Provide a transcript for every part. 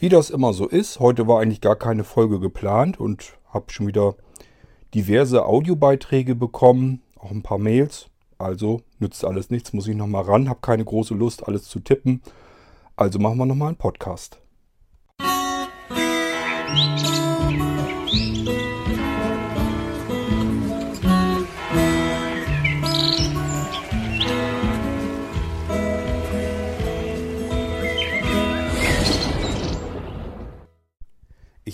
Wie das immer so ist, heute war eigentlich gar keine Folge geplant und habe schon wieder diverse Audiobeiträge bekommen, auch ein paar Mails. Also nützt alles nichts, muss ich nochmal ran, habe keine große Lust, alles zu tippen. Also machen wir nochmal einen Podcast.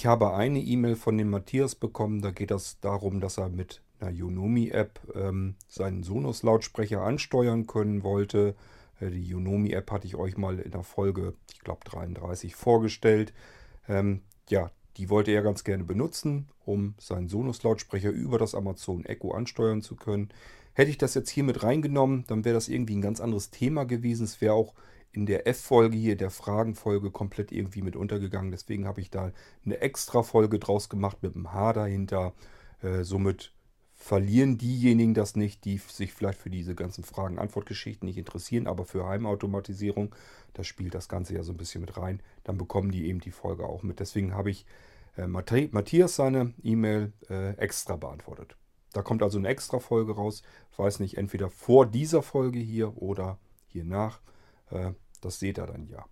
Ich habe eine E-Mail von dem Matthias bekommen, da geht es darum, dass er mit einer Unomi-App ähm, seinen Sonos-Lautsprecher ansteuern können wollte. Äh, die Unomi-App hatte ich euch mal in der Folge, ich glaube 33, vorgestellt. Ähm, ja, die wollte er ganz gerne benutzen, um seinen Sonos-Lautsprecher über das Amazon Echo ansteuern zu können. Hätte ich das jetzt hier mit reingenommen, dann wäre das irgendwie ein ganz anderes Thema gewesen. Es wäre auch in der F-Folge hier, der Fragenfolge, komplett irgendwie mit untergegangen. Deswegen habe ich da eine extra Folge draus gemacht mit einem H dahinter. Äh, somit verlieren diejenigen das nicht, die sich vielleicht für diese ganzen Fragen-Antwort-Geschichten nicht interessieren, aber für Heimautomatisierung, da spielt das Ganze ja so ein bisschen mit rein, dann bekommen die eben die Folge auch mit. Deswegen habe ich äh, Matthias seine E-Mail äh, extra beantwortet. Da kommt also eine extra Folge raus. Ich weiß nicht, entweder vor dieser Folge hier oder hier nach. Äh, das seht ihr dann ja.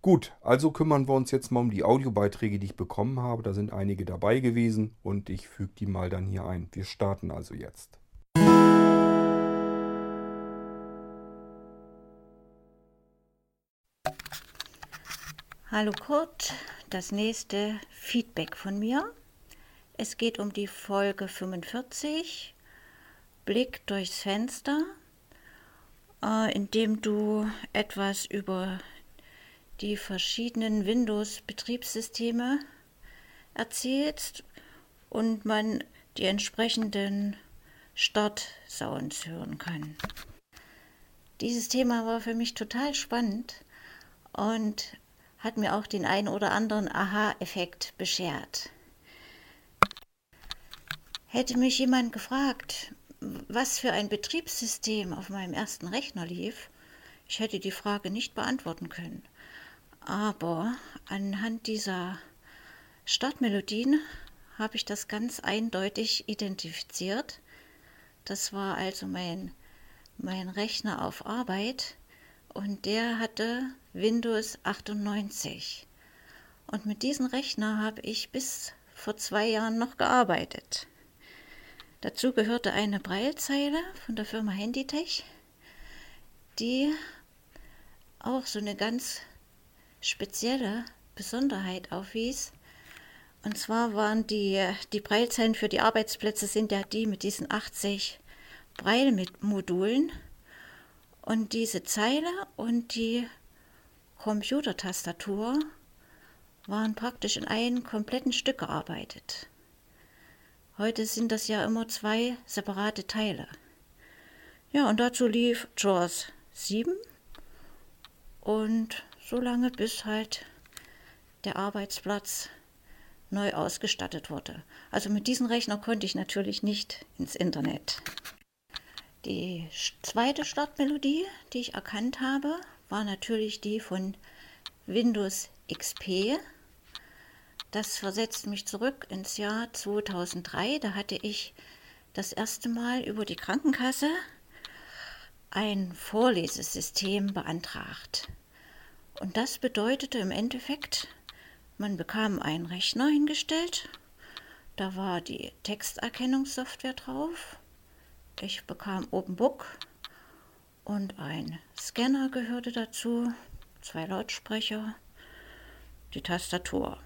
Gut, also kümmern wir uns jetzt mal um die Audiobeiträge, die ich bekommen habe. Da sind einige dabei gewesen und ich füge die mal dann hier ein. Wir starten also jetzt. Hallo Kurt, das nächste Feedback von mir. Es geht um die Folge 45, Blick durchs Fenster äh, indem du etwas über die verschiedenen Windows-Betriebssysteme erzählst und man die entsprechenden Start-Sounds hören kann. Dieses Thema war für mich total spannend und hat mir auch den einen oder anderen Aha-Effekt beschert. Hätte mich jemand gefragt, was für ein Betriebssystem auf meinem ersten Rechner lief, ich hätte die Frage nicht beantworten können. Aber anhand dieser Startmelodien habe ich das ganz eindeutig identifiziert. Das war also mein, mein Rechner auf Arbeit und der hatte Windows 98. Und mit diesem Rechner habe ich bis vor zwei Jahren noch gearbeitet. Dazu gehörte eine Breilzeile von der Firma Handytech, die auch so eine ganz spezielle Besonderheit aufwies. Und zwar waren die, die Breilzeilen für die Arbeitsplätze sind ja die mit diesen 80 Breilmodulen. Und diese Zeile und die Computertastatur waren praktisch in einem kompletten Stück gearbeitet. Heute sind das ja immer zwei separate Teile. Ja, und dazu lief Jaws 7 und so lange bis halt der Arbeitsplatz neu ausgestattet wurde. Also mit diesem Rechner konnte ich natürlich nicht ins Internet. Die zweite Startmelodie, die ich erkannt habe, war natürlich die von Windows XP das versetzt mich zurück ins Jahr 2003. Da hatte ich das erste Mal über die Krankenkasse ein Vorlesesystem beantragt. Und das bedeutete im Endeffekt, man bekam einen Rechner hingestellt, da war die Texterkennungssoftware drauf, ich bekam OpenBook und ein Scanner gehörte dazu, zwei Lautsprecher, die Tastatur.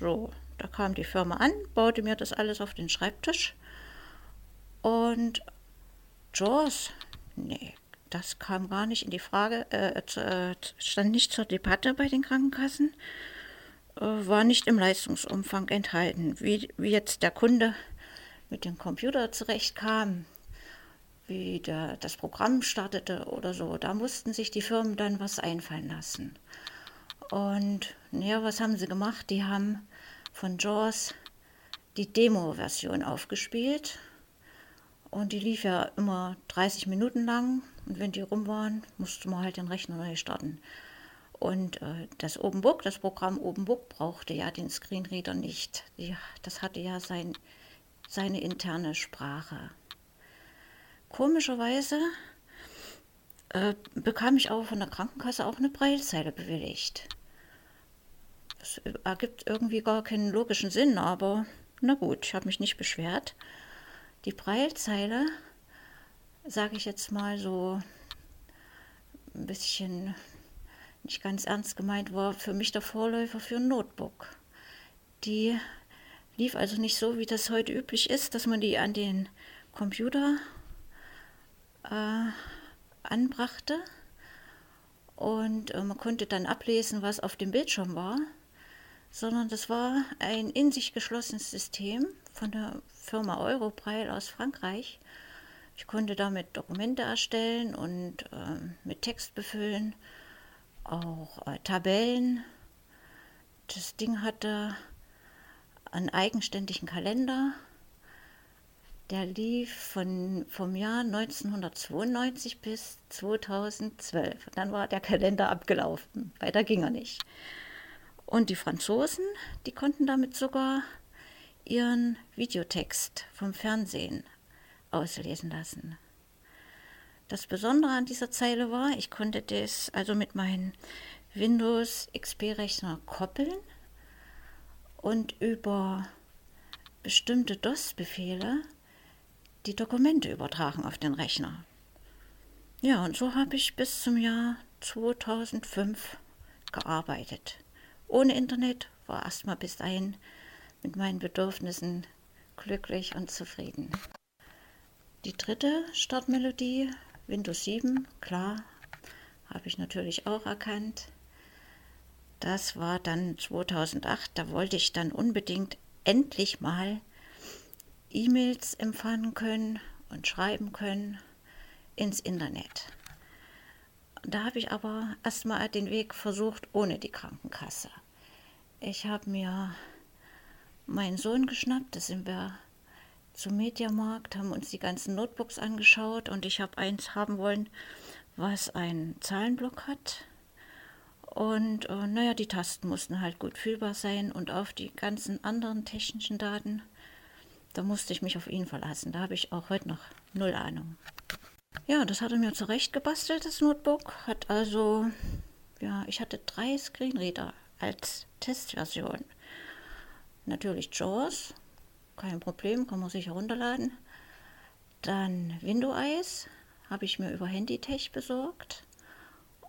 So, da kam die Firma an, baute mir das alles auf den Schreibtisch. Und Jaws, nee, das kam gar nicht in die Frage, äh, äh, stand nicht zur Debatte bei den Krankenkassen, äh, war nicht im Leistungsumfang enthalten. Wie, wie jetzt der Kunde mit dem Computer zurechtkam, wie der, das Programm startete oder so, da mussten sich die Firmen dann was einfallen lassen. Und ja, was haben sie gemacht? Die haben von Jaws die Demo-Version aufgespielt. Und die lief ja immer 30 Minuten lang. Und wenn die rum waren, musste man halt den Rechner neu starten. Und äh, das OpenBook, das Programm OpenBook brauchte ja den Screenreader nicht. Ja, das hatte ja sein, seine interne Sprache. Komischerweise äh, bekam ich aber von der Krankenkasse auch eine Breilzeile bewilligt. Das ergibt irgendwie gar keinen logischen Sinn, aber na gut, ich habe mich nicht beschwert. Die Breilzeile, sage ich jetzt mal so ein bisschen nicht ganz ernst gemeint, war für mich der Vorläufer für ein Notebook. Die lief also nicht so, wie das heute üblich ist, dass man die an den Computer äh, anbrachte und äh, man konnte dann ablesen, was auf dem Bildschirm war, sondern das war ein in sich geschlossenes System von der Firma Europreil aus Frankreich. Ich konnte damit Dokumente erstellen und äh, mit Text befüllen, auch äh, Tabellen. Das Ding hatte einen eigenständigen Kalender, der lief von, vom Jahr 1992 bis 2012. Und dann war der Kalender abgelaufen. Weiter ging er nicht. Und die Franzosen, die konnten damit sogar ihren Videotext vom Fernsehen auslesen lassen. Das Besondere an dieser Zeile war, ich konnte das also mit meinem Windows XP-Rechner koppeln und über bestimmte DOS-Befehle die Dokumente übertragen auf den Rechner. Ja, und so habe ich bis zum Jahr 2005 gearbeitet. Ohne Internet war erstmal bis dahin mit meinen Bedürfnissen glücklich und zufrieden. Die dritte Startmelodie, Windows 7, klar, habe ich natürlich auch erkannt. Das war dann 2008, da wollte ich dann unbedingt endlich mal E-Mails empfangen können und schreiben können ins Internet. Da habe ich aber erstmal den Weg versucht ohne die Krankenkasse. Ich habe mir meinen Sohn geschnappt, da sind wir zum Mediamarkt, haben uns die ganzen Notebooks angeschaut und ich habe eins haben wollen, was einen Zahlenblock hat. Und äh, naja, die Tasten mussten halt gut fühlbar sein und auf die ganzen anderen technischen Daten da musste ich mich auf ihn verlassen. Da habe ich auch heute noch null Ahnung. Ja, das hat er mir zurecht gebastelt, das Notebook. Hat also, ja, ich hatte drei Screenreader als Testversion. Natürlich JAWS, kein Problem, kann man sich herunterladen. Dann Windows habe ich mir über Handytech besorgt.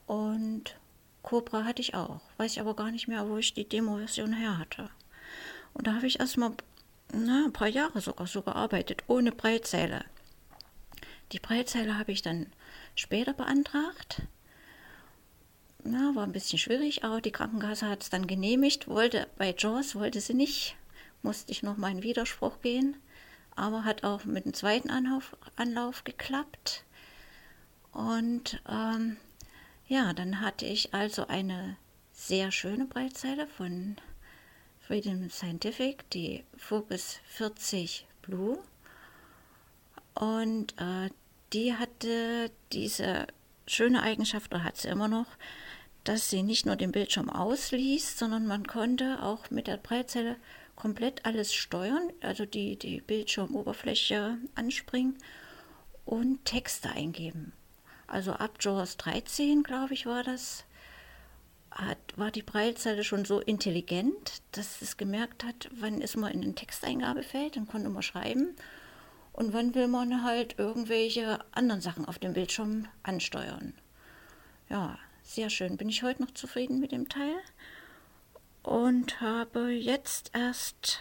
Und Cobra hatte ich auch. Weiß ich aber gar nicht mehr, wo ich die Demo-Version her hatte. Und da habe ich erstmal na, ein paar Jahre sogar so gearbeitet, ohne Breitzeile. Die Breitzeile habe ich dann später beantragt. Na, war ein bisschen schwierig, aber die Krankenkasse hat es dann genehmigt. Wollte bei Jaws wollte sie nicht, musste ich noch mal in Widerspruch gehen, aber hat auch mit dem zweiten Anlauf, Anlauf geklappt. Und ähm, ja, dann hatte ich also eine sehr schöne Breitzeile von Freedom Scientific, die Focus 40 Blue. Und äh, die hatte diese schöne Eigenschaft, oder hat sie immer noch, dass sie nicht nur den Bildschirm ausliest, sondern man konnte auch mit der Breitzelle komplett alles steuern, also die, die Bildschirmoberfläche anspringen und Texte eingeben. Also ab JAWS 13, glaube ich, war das, hat, war die Breilzeile schon so intelligent, dass es gemerkt hat, wann ist man in ein Texteingabefeld, dann konnte man schreiben und wann will man halt irgendwelche anderen Sachen auf dem Bildschirm ansteuern. Ja, sehr schön. Bin ich heute noch zufrieden mit dem Teil und habe jetzt erst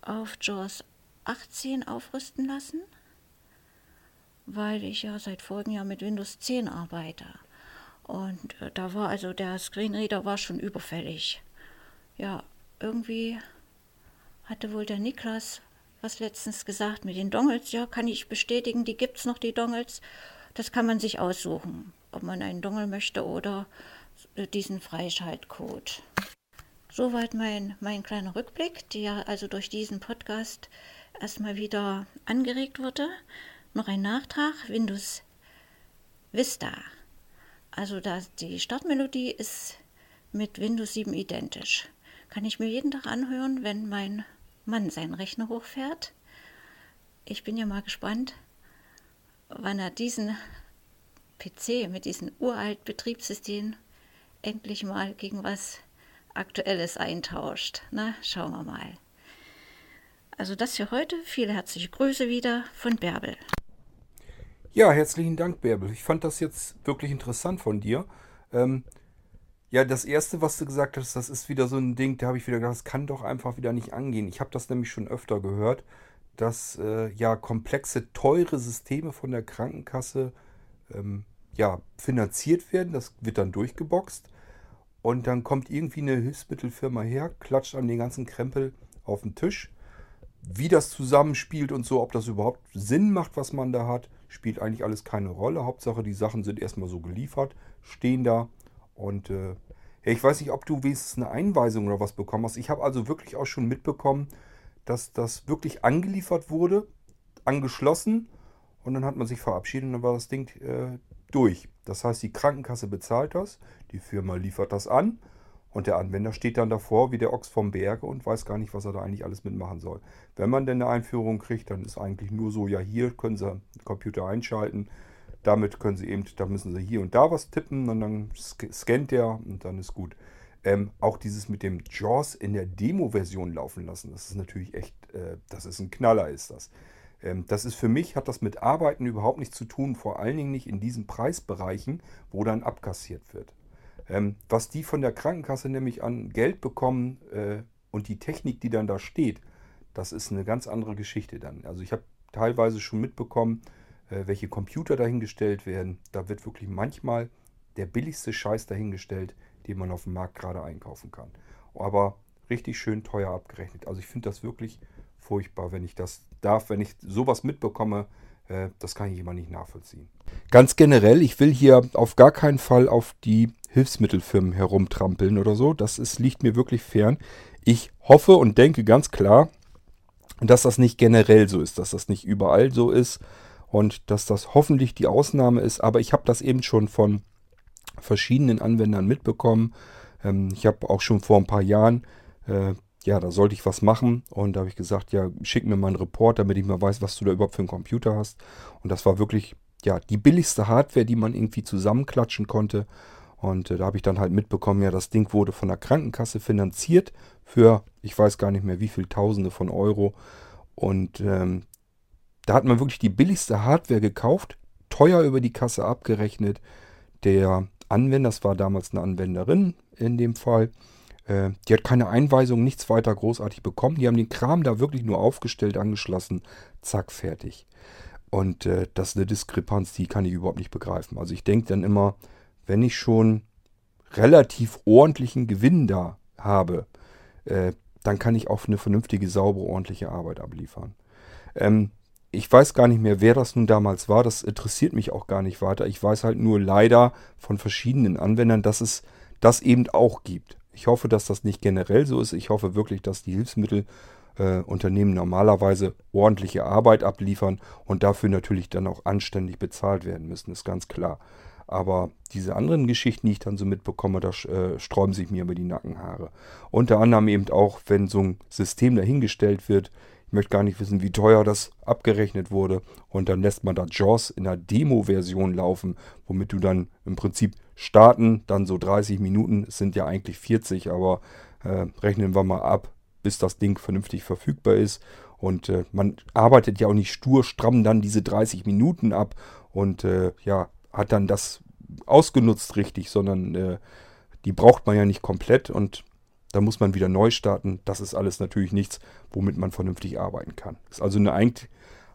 auf JAWS 18 aufrüsten lassen, weil ich ja seit vorigem Jahr mit Windows 10 arbeite. Und äh, da war also der Screenreader war schon überfällig. Ja, irgendwie hatte wohl der Niklas was letztens gesagt mit den Dongles. Ja, kann ich bestätigen, die gibt es noch, die Dongles. Das kann man sich aussuchen, ob man einen Dongle möchte oder diesen Freischaltcode. Soweit mein, mein kleiner Rückblick, der also durch diesen Podcast erstmal wieder angeregt wurde. Noch ein Nachtrag, Windows Vista Also das, die Startmelodie ist mit Windows 7 identisch. Kann ich mir jeden Tag anhören, wenn mein Mann seinen Rechner hochfährt. Ich bin ja mal gespannt, wann er diesen PC mit diesem uralt Betriebssystem endlich mal gegen was Aktuelles eintauscht. Na, schauen wir mal. Also das für heute. Viele herzliche Grüße wieder von Bärbel. Ja, herzlichen Dank, Bärbel. Ich fand das jetzt wirklich interessant von dir. Ähm, ja, das erste, was du gesagt hast, das ist wieder so ein Ding, da habe ich wieder gedacht, das kann doch einfach wieder nicht angehen. Ich habe das nämlich schon öfter gehört, dass äh, ja komplexe, teure Systeme von der Krankenkasse ähm, ja, finanziert werden. Das wird dann durchgeboxt. Und dann kommt irgendwie eine Hilfsmittelfirma her, klatscht an den ganzen Krempel auf den Tisch. Wie das zusammenspielt und so, ob das überhaupt Sinn macht, was man da hat, spielt eigentlich alles keine Rolle. Hauptsache, die Sachen sind erstmal so geliefert, stehen da. Und äh, ich weiß nicht, ob du wenigstens eine Einweisung oder was bekommen hast. Ich habe also wirklich auch schon mitbekommen, dass das wirklich angeliefert wurde, angeschlossen und dann hat man sich verabschiedet und dann war das Ding äh, durch. Das heißt, die Krankenkasse bezahlt das, die Firma liefert das an und der Anwender steht dann davor wie der Ochs vom Berge und weiß gar nicht, was er da eigentlich alles mitmachen soll. Wenn man denn eine Einführung kriegt, dann ist eigentlich nur so, ja hier können Sie den Computer einschalten, damit können Sie eben, da müssen Sie hier und da was tippen und dann scannt der und dann ist gut. Ähm, auch dieses mit dem JAWS in der Demo-Version laufen lassen, das ist natürlich echt, äh, das ist ein Knaller, ist das. Ähm, das ist für mich, hat das mit Arbeiten überhaupt nichts zu tun, vor allen Dingen nicht in diesen Preisbereichen, wo dann abkassiert wird. Ähm, was die von der Krankenkasse nämlich an Geld bekommen äh, und die Technik, die dann da steht, das ist eine ganz andere Geschichte dann. Also ich habe teilweise schon mitbekommen, äh, welche Computer dahingestellt werden. Da wird wirklich manchmal der billigste Scheiß dahingestellt, den man auf dem Markt gerade einkaufen kann. Aber richtig schön teuer abgerechnet. Also ich finde das wirklich furchtbar, wenn ich das darf, wenn ich sowas mitbekomme, äh, das kann ich immer nicht nachvollziehen. Ganz generell, ich will hier auf gar keinen Fall auf die Hilfsmittelfirmen herumtrampeln oder so. Das ist, liegt mir wirklich fern. Ich hoffe und denke ganz klar, dass das nicht generell so ist, dass das nicht überall so ist und dass das hoffentlich die Ausnahme ist. Aber ich habe das eben schon von verschiedenen Anwendern mitbekommen. Ähm, ich habe auch schon vor ein paar Jahren äh, ja, da sollte ich was machen. Und da habe ich gesagt, ja, schick mir mal einen Report, damit ich mal weiß, was du da überhaupt für einen Computer hast. Und das war wirklich, ja, die billigste Hardware, die man irgendwie zusammenklatschen konnte. Und äh, da habe ich dann halt mitbekommen, ja, das Ding wurde von der Krankenkasse finanziert für, ich weiß gar nicht mehr, wie viel Tausende von Euro. Und ähm, da hat man wirklich die billigste Hardware gekauft, teuer über die Kasse abgerechnet. Der Anwender, das war damals eine Anwenderin in dem Fall, äh, die hat keine Einweisung, nichts weiter großartig bekommen. Die haben den Kram da wirklich nur aufgestellt, angeschlossen, zack, fertig. Und äh, das ist eine Diskrepanz, die kann ich überhaupt nicht begreifen. Also ich denke dann immer, wenn ich schon relativ ordentlichen Gewinn da habe, äh, dann kann ich auch eine vernünftige, saubere, ordentliche Arbeit abliefern. Ähm, ich weiß gar nicht mehr, wer das nun damals war. Das interessiert mich auch gar nicht weiter. Ich weiß halt nur leider von verschiedenen Anwendern, dass es das eben auch gibt. Ich hoffe, dass das nicht generell so ist. Ich hoffe wirklich, dass die Hilfsmittelunternehmen äh, normalerweise ordentliche Arbeit abliefern und dafür natürlich dann auch anständig bezahlt werden müssen, ist ganz klar. Aber diese anderen Geschichten, die ich dann so mitbekomme, da äh, sträuben sich mir über die Nackenhaare. Unter anderem eben auch, wenn so ein System dahingestellt wird, ich möchte gar nicht wissen, wie teuer das abgerechnet wurde. Und dann lässt man da JAWS in der Demo-Version laufen, womit du dann im Prinzip starten, dann so 30 Minuten, es sind ja eigentlich 40, aber äh, rechnen wir mal ab, bis das Ding vernünftig verfügbar ist. Und äh, man arbeitet ja auch nicht stur stramm dann diese 30 Minuten ab und äh, ja, hat dann das ausgenutzt richtig, sondern äh, die braucht man ja nicht komplett und da muss man wieder neu starten. Das ist alles natürlich nichts, womit man vernünftig arbeiten kann. Ist also eine,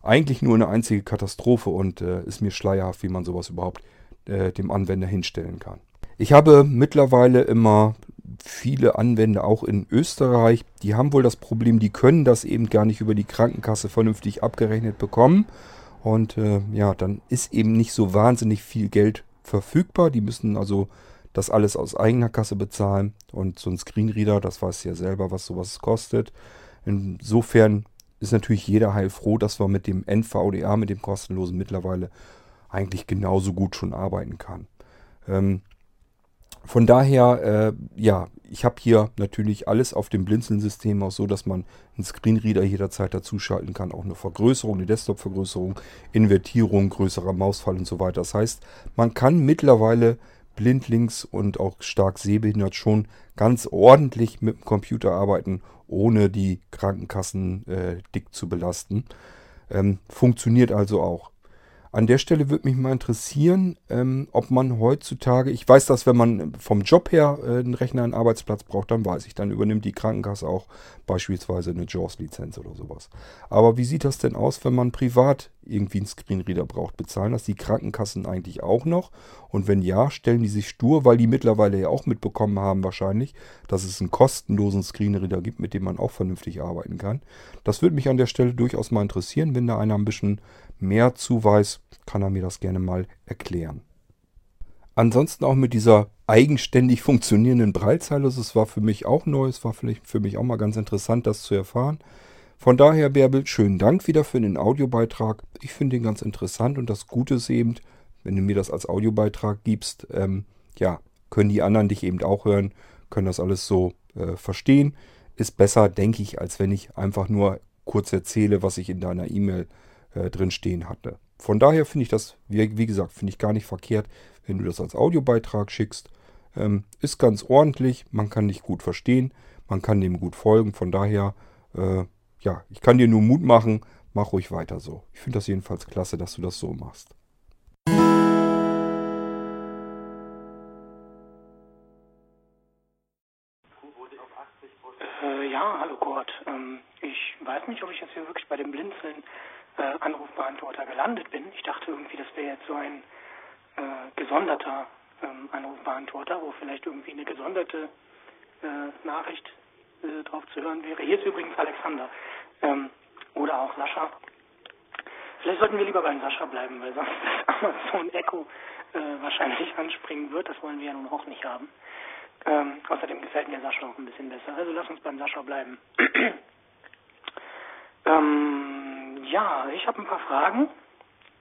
eigentlich nur eine einzige Katastrophe und äh, ist mir schleierhaft, wie man sowas überhaupt äh, dem Anwender hinstellen kann. Ich habe mittlerweile immer viele Anwender auch in Österreich, die haben wohl das Problem, die können das eben gar nicht über die Krankenkasse vernünftig abgerechnet bekommen. Und äh, ja, dann ist eben nicht so wahnsinnig viel Geld verfügbar. Die müssen also das alles aus eigener Kasse bezahlen. Und so ein Screenreader, das weiß ja selber, was sowas kostet. Insofern ist natürlich jeder heilfroh, dass wir mit dem NVDA, mit dem kostenlosen mittlerweile eigentlich genauso gut schon arbeiten kann. Ähm, von daher, äh, ja, ich habe hier natürlich alles auf dem Blinzeln-System auch so, dass man einen Screenreader jederzeit dazuschalten kann. Auch eine Vergrößerung, eine Desktop-Vergrößerung, Invertierung, größerer Mausfall und so weiter. Das heißt, man kann mittlerweile blindlings und auch stark sehbehindert schon ganz ordentlich mit dem Computer arbeiten, ohne die Krankenkassen äh, dick zu belasten. Ähm, funktioniert also auch. An der Stelle würde mich mal interessieren, ähm, ob man heutzutage, ich weiß, dass wenn man vom Job her äh, einen Rechner, einen Arbeitsplatz braucht, dann weiß ich, dann übernimmt die Krankenkasse auch beispielsweise eine JAWS-Lizenz oder sowas. Aber wie sieht das denn aus, wenn man privat irgendwie einen Screenreader braucht? Bezahlen das die Krankenkassen eigentlich auch noch? Und wenn ja, stellen die sich stur, weil die mittlerweile ja auch mitbekommen haben wahrscheinlich, dass es einen kostenlosen Screenreader gibt, mit dem man auch vernünftig arbeiten kann. Das würde mich an der Stelle durchaus mal interessieren, wenn da einer ein bisschen mehr zu weiß, kann er mir das gerne mal erklären. Ansonsten auch mit dieser eigenständig funktionierenden Breilzeile, das war für mich auch neu, es war vielleicht für mich auch mal ganz interessant, das zu erfahren. Von daher, Bärbel, schönen Dank wieder für den Audiobeitrag. Ich finde ihn ganz interessant und das Gute ist eben, wenn du mir das als Audiobeitrag gibst, ähm, ja, können die anderen dich eben auch hören, können das alles so äh, verstehen. Ist besser, denke ich, als wenn ich einfach nur kurz erzähle, was ich in deiner E-Mail äh, drin stehen hatte. Von daher finde ich das, wie, wie gesagt, finde ich gar nicht verkehrt, wenn du das als Audiobeitrag schickst. Ähm, ist ganz ordentlich, man kann dich gut verstehen, man kann dem gut folgen. Von daher, äh, ja, ich kann dir nur Mut machen, mach ruhig weiter so. Ich finde das jedenfalls klasse, dass du das so machst. Äh, ja, hallo Kurt. Ähm, ich weiß nicht, ob ich jetzt hier wirklich bei dem Blinzeln äh, Anrufbeantworter gelandet bin. Ich dachte irgendwie, das wäre jetzt so ein äh, gesonderter ähm, Anrufbeantworter, wo vielleicht irgendwie eine gesonderte äh, Nachricht äh, drauf zu hören wäre. Hier ist übrigens Alexander ähm, oder auch Sascha. Vielleicht sollten wir lieber beim Sascha bleiben, weil sonst Amazon Echo äh, wahrscheinlich anspringen wird. Das wollen wir ja nun auch nicht haben. Ähm, außerdem gefällt mir Sascha auch ein bisschen besser. Also lass uns beim Sascha bleiben. ähm, ja, ich habe ein paar Fragen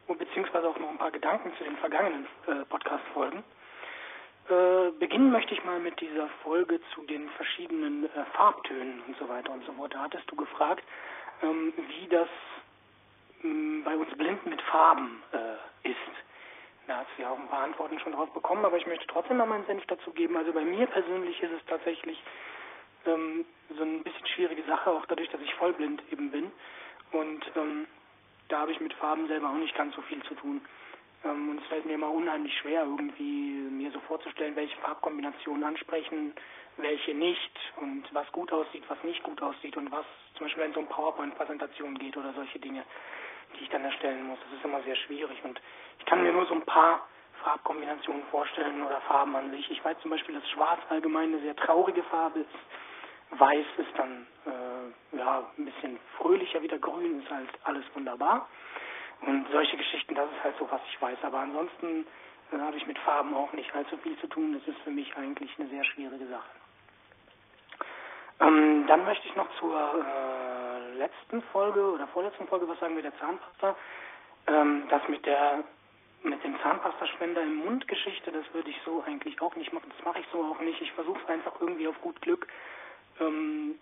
beziehungsweise auch noch ein paar Gedanken zu den vergangenen äh, Podcast-Folgen. Äh, beginnen möchte ich mal mit dieser Folge zu den verschiedenen äh, Farbtönen und so weiter und so fort. Da hattest du gefragt, ähm, wie das ähm, bei uns Blinden mit Farben äh, ist. Da hast du ja auch ein paar Antworten schon drauf bekommen, aber ich möchte trotzdem noch meinen Senf dazu geben. Also bei mir persönlich ist es tatsächlich ähm, so ein bisschen schwierige Sache, auch dadurch, dass ich vollblind eben bin. Und ähm, da habe ich mit Farben selber auch nicht ganz so viel zu tun. Ähm, und es fällt mir immer unheimlich schwer, irgendwie mir so vorzustellen, welche Farbkombinationen ansprechen, welche nicht und was gut aussieht, was nicht gut aussieht und was zum Beispiel wenn es um PowerPoint-Präsentationen geht oder solche Dinge, die ich dann erstellen muss. Das ist immer sehr schwierig und ich kann mir nur so ein paar Farbkombinationen vorstellen oder Farben an sich. Ich weiß zum Beispiel, dass Schwarz allgemein eine sehr traurige Farbe ist Weiß ist dann äh, ja ein bisschen fröhlicher wieder, grün ist halt alles wunderbar. Und solche Geschichten, das ist halt so, was ich weiß. Aber ansonsten äh, habe ich mit Farben auch nicht allzu viel zu tun. Das ist für mich eigentlich eine sehr schwierige Sache. Ähm, dann möchte ich noch zur äh, letzten Folge oder vorletzten Folge was sagen mit der Zahnpasta. Ähm, das mit der mit dem Zahnpastaspender im Mund Geschichte, das würde ich so eigentlich auch nicht machen. Das mache ich so auch nicht. Ich versuche es einfach irgendwie auf gut Glück ähm,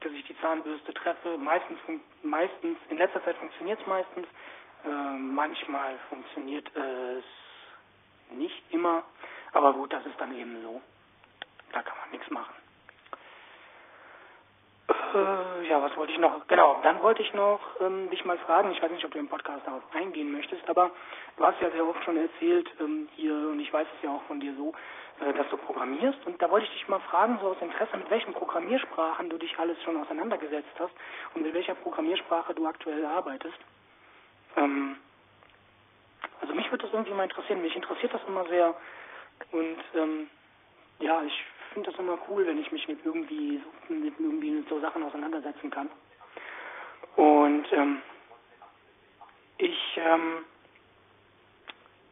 dass ich die Zahnbürste treffe. Meistens, meistens in letzter Zeit funktioniert es meistens. Äh, manchmal funktioniert es nicht immer. Aber gut, das ist dann eben so. Da kann man nichts machen. Äh, ja, was wollte ich noch? Genau, dann wollte ich noch ähm, dich mal fragen, ich weiß nicht, ob du im Podcast darauf eingehen möchtest, aber du hast ja sehr oft schon erzählt ähm, hier, und ich weiß es ja auch von dir so, äh, dass du programmierst. Und da wollte ich dich mal fragen, so aus Interesse, mit welchen Programmiersprachen du dich alles schon auseinandergesetzt hast und mit welcher Programmiersprache du aktuell arbeitest. Ähm, also mich würde das irgendwie mal interessieren. Mich interessiert das immer sehr. Und ähm, ja, ich finde das immer cool, wenn ich mich mit irgendwie, mit irgendwie mit so Sachen auseinandersetzen kann. Und ähm, ich ähm,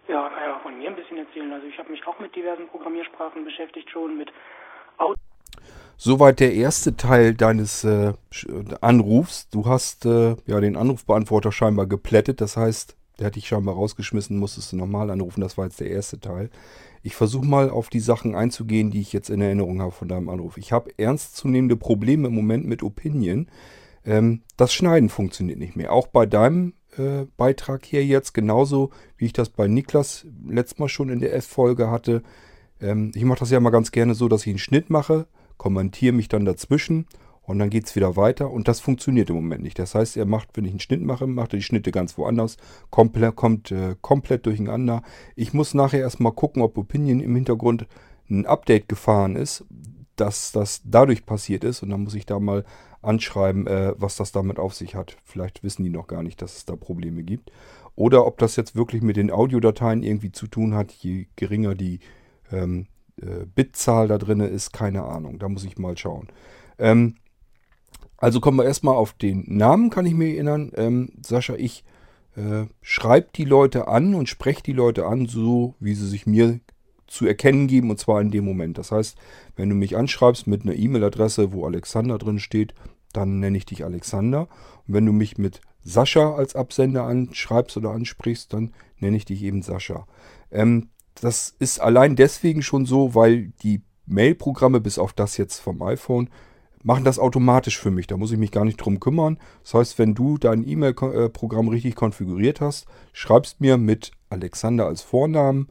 ja, kann ja von mir ein bisschen erzählen. Also ich habe mich auch mit diversen Programmiersprachen beschäftigt, schon mit Auto. Soweit der erste Teil deines äh, Anrufs. Du hast äh, ja den Anrufbeantworter scheinbar geplättet. Das heißt, der hat dich scheinbar rausgeschmissen, musstest du nochmal anrufen. Das war jetzt der erste Teil. Ich versuche mal auf die Sachen einzugehen, die ich jetzt in Erinnerung habe von deinem Anruf. Ich habe ernstzunehmende Probleme im Moment mit Opinion. Ähm, das Schneiden funktioniert nicht mehr. Auch bei deinem äh, Beitrag hier jetzt, genauso wie ich das bei Niklas letztes Mal schon in der F-Folge hatte. Ähm, ich mache das ja mal ganz gerne so, dass ich einen Schnitt mache, kommentiere mich dann dazwischen und dann geht es wieder weiter und das funktioniert im Moment nicht. Das heißt, er macht, wenn ich einen Schnitt mache, macht er die Schnitte ganz woanders, komplett, kommt äh, komplett durcheinander. Ich muss nachher erstmal gucken, ob Opinion im Hintergrund ein Update gefahren ist, dass das dadurch passiert ist und dann muss ich da mal anschreiben, äh, was das damit auf sich hat. Vielleicht wissen die noch gar nicht, dass es da Probleme gibt. Oder ob das jetzt wirklich mit den Audiodateien irgendwie zu tun hat, je geringer die ähm, äh, Bitzahl da drin ist, keine Ahnung. Da muss ich mal schauen. Ähm, also kommen wir erstmal auf den Namen, kann ich mir erinnern. Ähm, Sascha, ich äh, schreibe die Leute an und spreche die Leute an, so wie sie sich mir zu erkennen geben, und zwar in dem Moment. Das heißt, wenn du mich anschreibst mit einer E-Mail-Adresse, wo Alexander drin steht, dann nenne ich dich Alexander. Und wenn du mich mit Sascha als Absender anschreibst oder ansprichst, dann nenne ich dich eben Sascha. Ähm, das ist allein deswegen schon so, weil die Mail-Programme, bis auf das jetzt vom iPhone, machen das automatisch für mich. Da muss ich mich gar nicht drum kümmern. Das heißt, wenn du dein E-Mail-Programm richtig konfiguriert hast, schreibst mir mit Alexander als Vornamen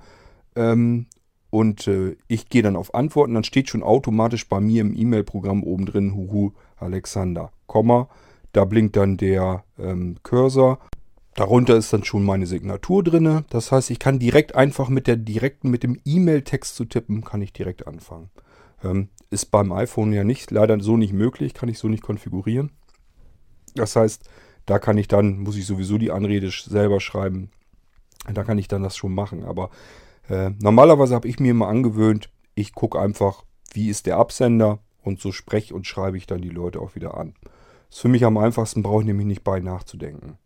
ähm, und äh, ich gehe dann auf Antworten. Dann steht schon automatisch bei mir im E-Mail-Programm oben drin, Huhu Alexander, Komma. Da blinkt dann der ähm, Cursor. Darunter ist dann schon meine Signatur drin. Das heißt, ich kann direkt einfach mit der direkten, mit dem E-Mail-Text zu tippen, kann ich direkt anfangen. Ähm, ist beim iPhone ja nicht, leider so nicht möglich, kann ich so nicht konfigurieren. Das heißt, da kann ich dann, muss ich sowieso die Anrede selber schreiben. Da kann ich dann das schon machen. Aber äh, normalerweise habe ich mir immer angewöhnt, ich gucke einfach, wie ist der Absender und so spreche und schreibe ich dann die Leute auch wieder an. Ist für mich am einfachsten, brauche ich nämlich nicht bei nachzudenken.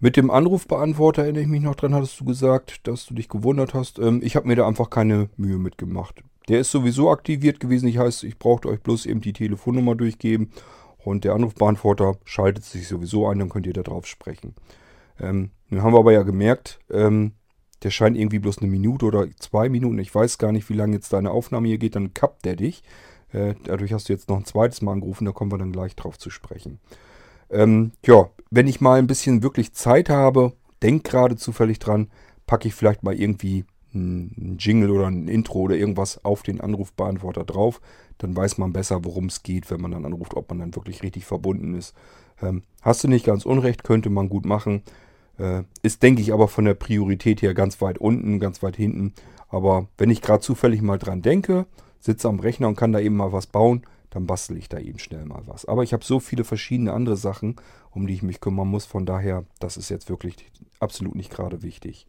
Mit dem Anrufbeantworter erinnere ich mich noch dran, hattest du gesagt, dass du dich gewundert hast. Ähm, ich habe mir da einfach keine Mühe mitgemacht. Der ist sowieso aktiviert gewesen. Ich heißt, ich brauchte euch bloß eben die Telefonnummer durchgeben und der Anrufbeantworter schaltet sich sowieso ein, dann könnt ihr da drauf sprechen. Ähm, nun haben wir aber ja gemerkt, ähm, der scheint irgendwie bloß eine Minute oder zwei Minuten, ich weiß gar nicht, wie lange jetzt deine Aufnahme hier geht, dann kappt der dich. Äh, dadurch hast du jetzt noch ein zweites Mal angerufen, da kommen wir dann gleich drauf zu sprechen. Ähm, ja, wenn ich mal ein bisschen wirklich Zeit habe, denk gerade zufällig dran, packe ich vielleicht mal irgendwie ein Jingle oder ein Intro oder irgendwas auf den Anrufbeantworter drauf. Dann weiß man besser, worum es geht, wenn man dann anruft, ob man dann wirklich richtig verbunden ist. Ähm, hast du nicht ganz unrecht, könnte man gut machen. Äh, ist, denke ich, aber von der Priorität her ganz weit unten, ganz weit hinten. Aber wenn ich gerade zufällig mal dran denke, sitze am Rechner und kann da eben mal was bauen, dann bastel ich da eben schnell mal was. Aber ich habe so viele verschiedene andere Sachen, um die ich mich kümmern muss. Von daher, das ist jetzt wirklich absolut nicht gerade wichtig.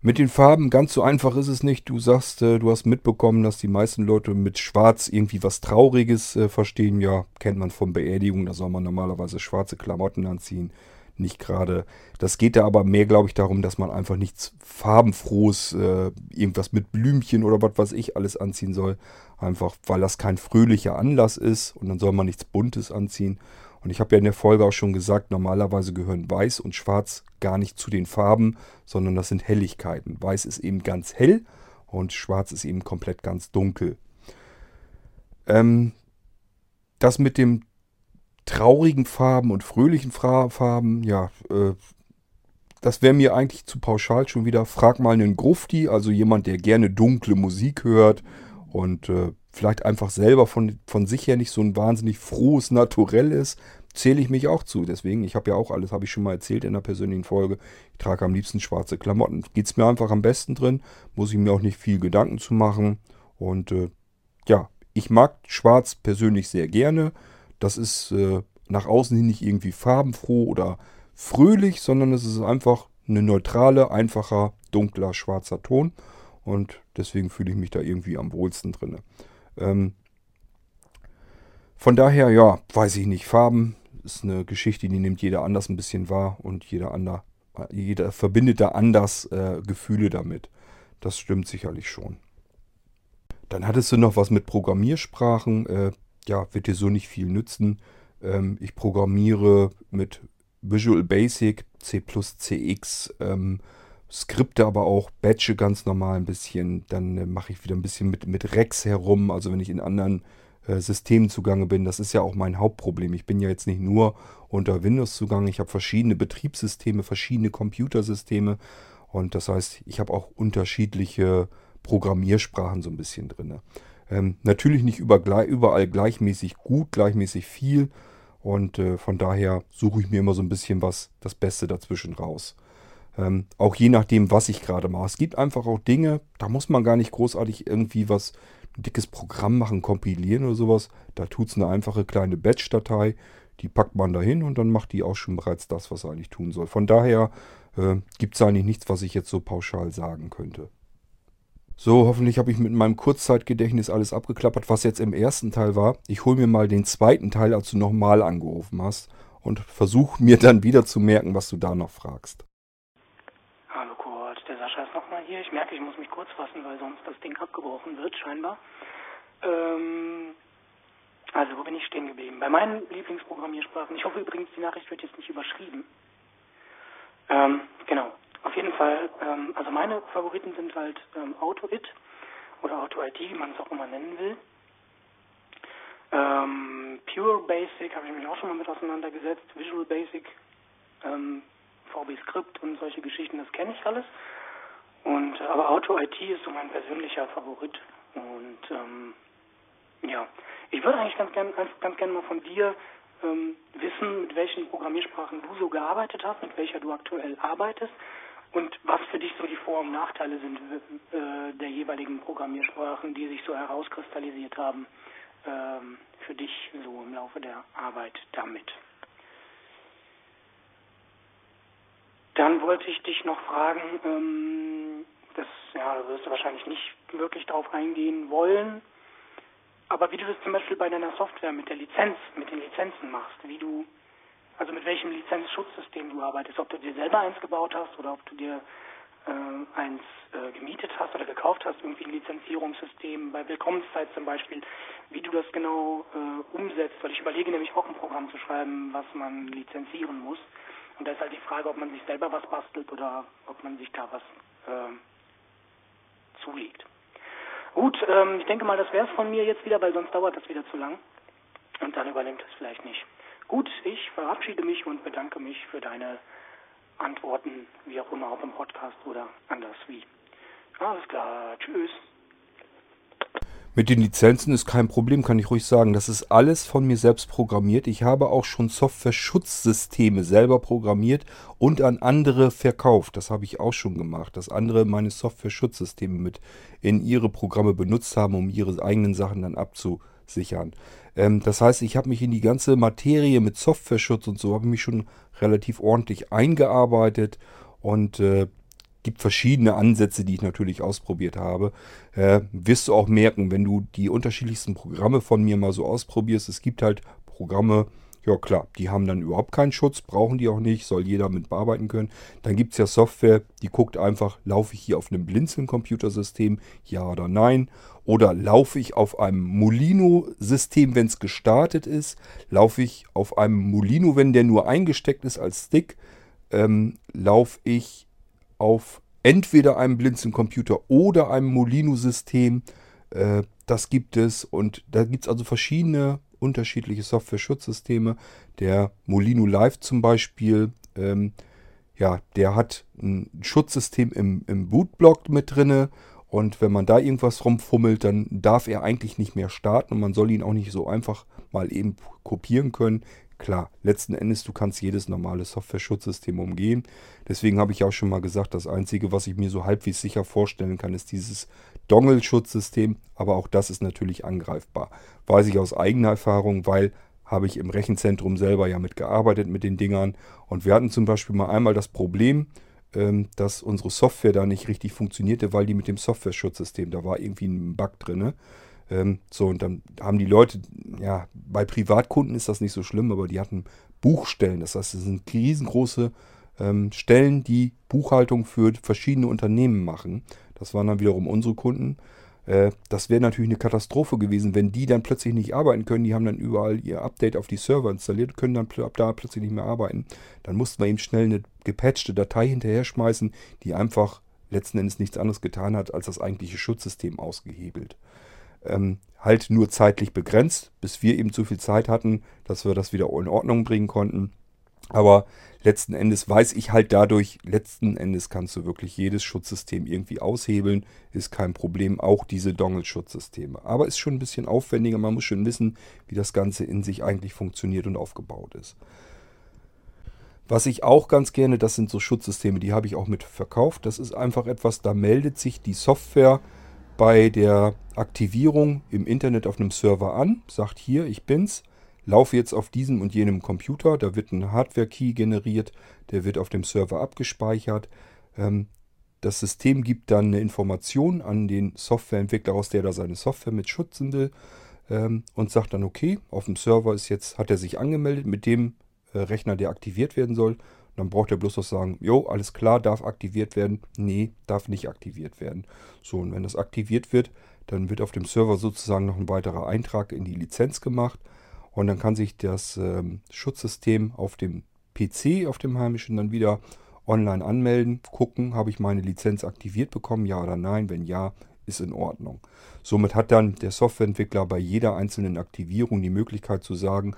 Mit den Farben ganz so einfach ist es nicht. Du sagst, äh, du hast mitbekommen, dass die meisten Leute mit Schwarz irgendwie was Trauriges äh, verstehen. Ja, kennt man von Beerdigung, da soll man normalerweise schwarze Klamotten anziehen. Nicht gerade. Das geht da aber mehr, glaube ich, darum, dass man einfach nichts farbenfrohes, äh, irgendwas mit Blümchen oder was weiß ich alles anziehen soll. Einfach, weil das kein fröhlicher Anlass ist und dann soll man nichts Buntes anziehen. Und ich habe ja in der Folge auch schon gesagt, normalerweise gehören Weiß und Schwarz gar nicht zu den Farben, sondern das sind Helligkeiten. Weiß ist eben ganz hell und Schwarz ist eben komplett ganz dunkel. Ähm, das mit dem traurigen Farben und fröhlichen Farben, ja, äh, das wäre mir eigentlich zu pauschal schon wieder. Frag mal einen Grufti, also jemand, der gerne dunkle Musik hört und äh, vielleicht einfach selber von, von sich her nicht so ein wahnsinnig frohes Naturell ist, zähle ich mich auch zu. Deswegen, ich habe ja auch alles, habe ich schon mal erzählt in der persönlichen Folge. Ich trage am liebsten schwarze Klamotten. Geht es mir einfach am besten drin, muss ich mir auch nicht viel Gedanken zu machen. Und äh, ja, ich mag schwarz persönlich sehr gerne. Das ist äh, nach außen hin nicht irgendwie farbenfroh oder fröhlich, sondern es ist einfach eine neutrale, einfacher, dunkler, schwarzer Ton. Und deswegen fühle ich mich da irgendwie am wohlsten drin. Ähm, von daher, ja, weiß ich nicht. Farben ist eine Geschichte, die nimmt jeder anders ein bisschen wahr und jeder, ander, jeder verbindet da anders äh, Gefühle damit. Das stimmt sicherlich schon. Dann hattest du noch was mit Programmiersprachen. Äh, ja, wird dir so nicht viel nützen. Ähm, ich programmiere mit Visual Basic. C++, CX, ähm, Skripte aber auch, batche ganz normal ein bisschen. Dann äh, mache ich wieder ein bisschen mit, mit Rex herum, also wenn ich in anderen äh, Systemen zugange bin. Das ist ja auch mein Hauptproblem. Ich bin ja jetzt nicht nur unter Windows zugange, ich habe verschiedene Betriebssysteme, verschiedene Computersysteme und das heißt, ich habe auch unterschiedliche Programmiersprachen so ein bisschen drin. Ähm, natürlich nicht überall gleichmäßig gut, gleichmäßig viel. Und äh, von daher suche ich mir immer so ein bisschen was, das Beste dazwischen raus. Ähm, auch je nachdem, was ich gerade mache. Es gibt einfach auch Dinge, da muss man gar nicht großartig irgendwie was, ein dickes Programm machen, kompilieren oder sowas. Da tut es eine einfache kleine Batch-Datei. Die packt man da hin und dann macht die auch schon bereits das, was er eigentlich tun soll. Von daher äh, gibt es eigentlich nichts, was ich jetzt so pauschal sagen könnte. So, hoffentlich habe ich mit meinem Kurzzeitgedächtnis alles abgeklappert, was jetzt im ersten Teil war. Ich hole mir mal den zweiten Teil, als du nochmal angerufen hast und versuche mir dann wieder zu merken, was du da noch fragst. Hallo Kurt, der Sascha ist nochmal hier. Ich merke, ich muss mich kurz fassen, weil sonst das Ding abgebrochen wird, scheinbar. Ähm, also, wo bin ich stehen geblieben? Bei meinen Lieblingsprogrammiersprachen. Ich hoffe übrigens, die Nachricht wird jetzt nicht überschrieben. Ähm, genau. Auf jeden Fall, ähm, also meine Favoriten sind halt ähm, AutoIT oder AutoIT, wie man es auch immer nennen will. Ähm, Pure Basic habe ich mich auch schon mal mit auseinandergesetzt, Visual Basic, ähm, VB Script und solche Geschichten, das kenne ich alles. Und äh, aber AutoIT ist so mein persönlicher Favorit. Und ähm, ja, ich würde eigentlich ganz gerne ganz, ganz gern mal von dir ähm, wissen, mit welchen Programmiersprachen du so gearbeitet hast, mit welcher du aktuell arbeitest und was für dich so die Vor- und Nachteile sind äh, der jeweiligen Programmiersprachen, die sich so herauskristallisiert haben ähm, für dich so im Laufe der Arbeit damit. Dann wollte ich dich noch fragen, ähm, das ja, da wirst du wahrscheinlich nicht wirklich drauf eingehen wollen, aber wie du das zum Beispiel bei deiner Software mit der Lizenz, mit den Lizenzen machst, wie du also mit welchem Lizenzschutzsystem du arbeitest, ob du dir selber eins gebaut hast oder ob du dir äh, eins äh, gemietet hast oder gekauft hast, irgendwie ein Lizenzierungssystem, bei Willkommenszeit zum Beispiel, wie du das genau äh, umsetzt, weil ich überlege nämlich auch ein Programm zu schreiben, was man lizenzieren muss. Und da ist halt die Frage, ob man sich selber was bastelt oder ob man sich da was äh, zulegt. Gut, ähm, ich denke mal, das wäre es von mir jetzt wieder, weil sonst dauert das wieder zu lang. Und dann übernimmt es vielleicht nicht. Gut, ich verabschiede mich und bedanke mich für deine Antworten, wie auch immer, ob im Podcast oder anders wie. Alles klar, tschüss. Mit den Lizenzen ist kein Problem, kann ich ruhig sagen. Das ist alles von mir selbst programmiert. Ich habe auch schon Software-Schutzsysteme selber programmiert und an andere verkauft. Das habe ich auch schon gemacht, dass andere meine Software-Schutzsysteme mit in ihre Programme benutzt haben, um ihre eigenen Sachen dann abzusichern. Ähm, das heißt, ich habe mich in die ganze Materie mit Softwareschutz und so, habe mich schon relativ ordentlich eingearbeitet und äh, gibt verschiedene Ansätze, die ich natürlich ausprobiert habe. Äh, wirst du auch merken, wenn du die unterschiedlichsten Programme von mir mal so ausprobierst. Es gibt halt Programme, ja klar, die haben dann überhaupt keinen Schutz, brauchen die auch nicht, soll jeder mit bearbeiten können. Dann gibt es ja Software, die guckt einfach, laufe ich hier auf einem Blinzeln-Computersystem, ja oder nein. Oder laufe ich auf einem Molino-System, wenn es gestartet ist. Laufe ich auf einem Molino, wenn der nur eingesteckt ist als Stick. Ähm, laufe ich auf entweder einem Blinzeln-Computer oder einem Molino-System. Äh, das gibt es und da gibt es also verschiedene unterschiedliche Software-Schutzsysteme. Der Molino Live zum Beispiel, ähm, ja, der hat ein Schutzsystem im, im Bootblock mit drinne. Und wenn man da irgendwas rumfummelt, dann darf er eigentlich nicht mehr starten und man soll ihn auch nicht so einfach mal eben kopieren können. Klar, letzten Endes, du kannst jedes normale Software-Schutzsystem umgehen. Deswegen habe ich auch schon mal gesagt, das Einzige, was ich mir so halbwegs sicher vorstellen kann, ist dieses Dongle-Schutzsystem. Aber auch das ist natürlich angreifbar. Weiß ich aus eigener Erfahrung, weil habe ich im Rechenzentrum selber ja mitgearbeitet mit den Dingern. Und wir hatten zum Beispiel mal einmal das Problem, ähm, dass unsere Software da nicht richtig funktionierte, weil die mit dem Software-Schutzsystem, da war irgendwie ein Bug drin. Ähm, so, und dann haben die Leute, ja, bei Privatkunden ist das nicht so schlimm, aber die hatten Buchstellen. Das heißt, es sind riesengroße ähm, Stellen, die Buchhaltung für verschiedene Unternehmen machen. Das waren dann wiederum unsere Kunden. Äh, das wäre natürlich eine Katastrophe gewesen, wenn die dann plötzlich nicht arbeiten können. Die haben dann überall ihr Update auf die Server installiert, können dann ab da plötzlich nicht mehr arbeiten. Dann mussten wir eben schnell eine gepatchte Datei hinterher schmeißen, die einfach letzten Endes nichts anderes getan hat, als das eigentliche Schutzsystem ausgehebelt. Ähm, halt nur zeitlich begrenzt, bis wir eben zu viel Zeit hatten, dass wir das wieder in Ordnung bringen konnten. Aber letzten Endes weiß ich halt dadurch, letzten Endes kannst du wirklich jedes Schutzsystem irgendwie aushebeln, ist kein Problem, auch diese Dongle-Schutzsysteme. Aber ist schon ein bisschen aufwendiger, man muss schon wissen, wie das Ganze in sich eigentlich funktioniert und aufgebaut ist. Was ich auch ganz gerne, das sind so Schutzsysteme, die habe ich auch mit verkauft. Das ist einfach etwas, da meldet sich die Software bei der Aktivierung im Internet auf einem Server an, sagt hier, ich bin's, laufe jetzt auf diesem und jenem Computer, da wird ein Hardware-Key generiert, der wird auf dem Server abgespeichert. Ähm, das System gibt dann eine Information an den Softwareentwickler, aus der da seine Software mit schützen will ähm, und sagt dann, okay, auf dem Server ist jetzt, hat er sich angemeldet mit dem äh, Rechner, der aktiviert werden soll. Dann braucht er bloß noch sagen, jo, alles klar, darf aktiviert werden. Nee, darf nicht aktiviert werden. So, und wenn das aktiviert wird, dann wird auf dem Server sozusagen noch ein weiterer Eintrag in die Lizenz gemacht. Und dann kann sich das ähm, Schutzsystem auf dem PC, auf dem heimischen, dann wieder online anmelden, gucken, habe ich meine Lizenz aktiviert bekommen, ja oder nein. Wenn ja, ist in Ordnung. Somit hat dann der Softwareentwickler bei jeder einzelnen Aktivierung die Möglichkeit zu sagen,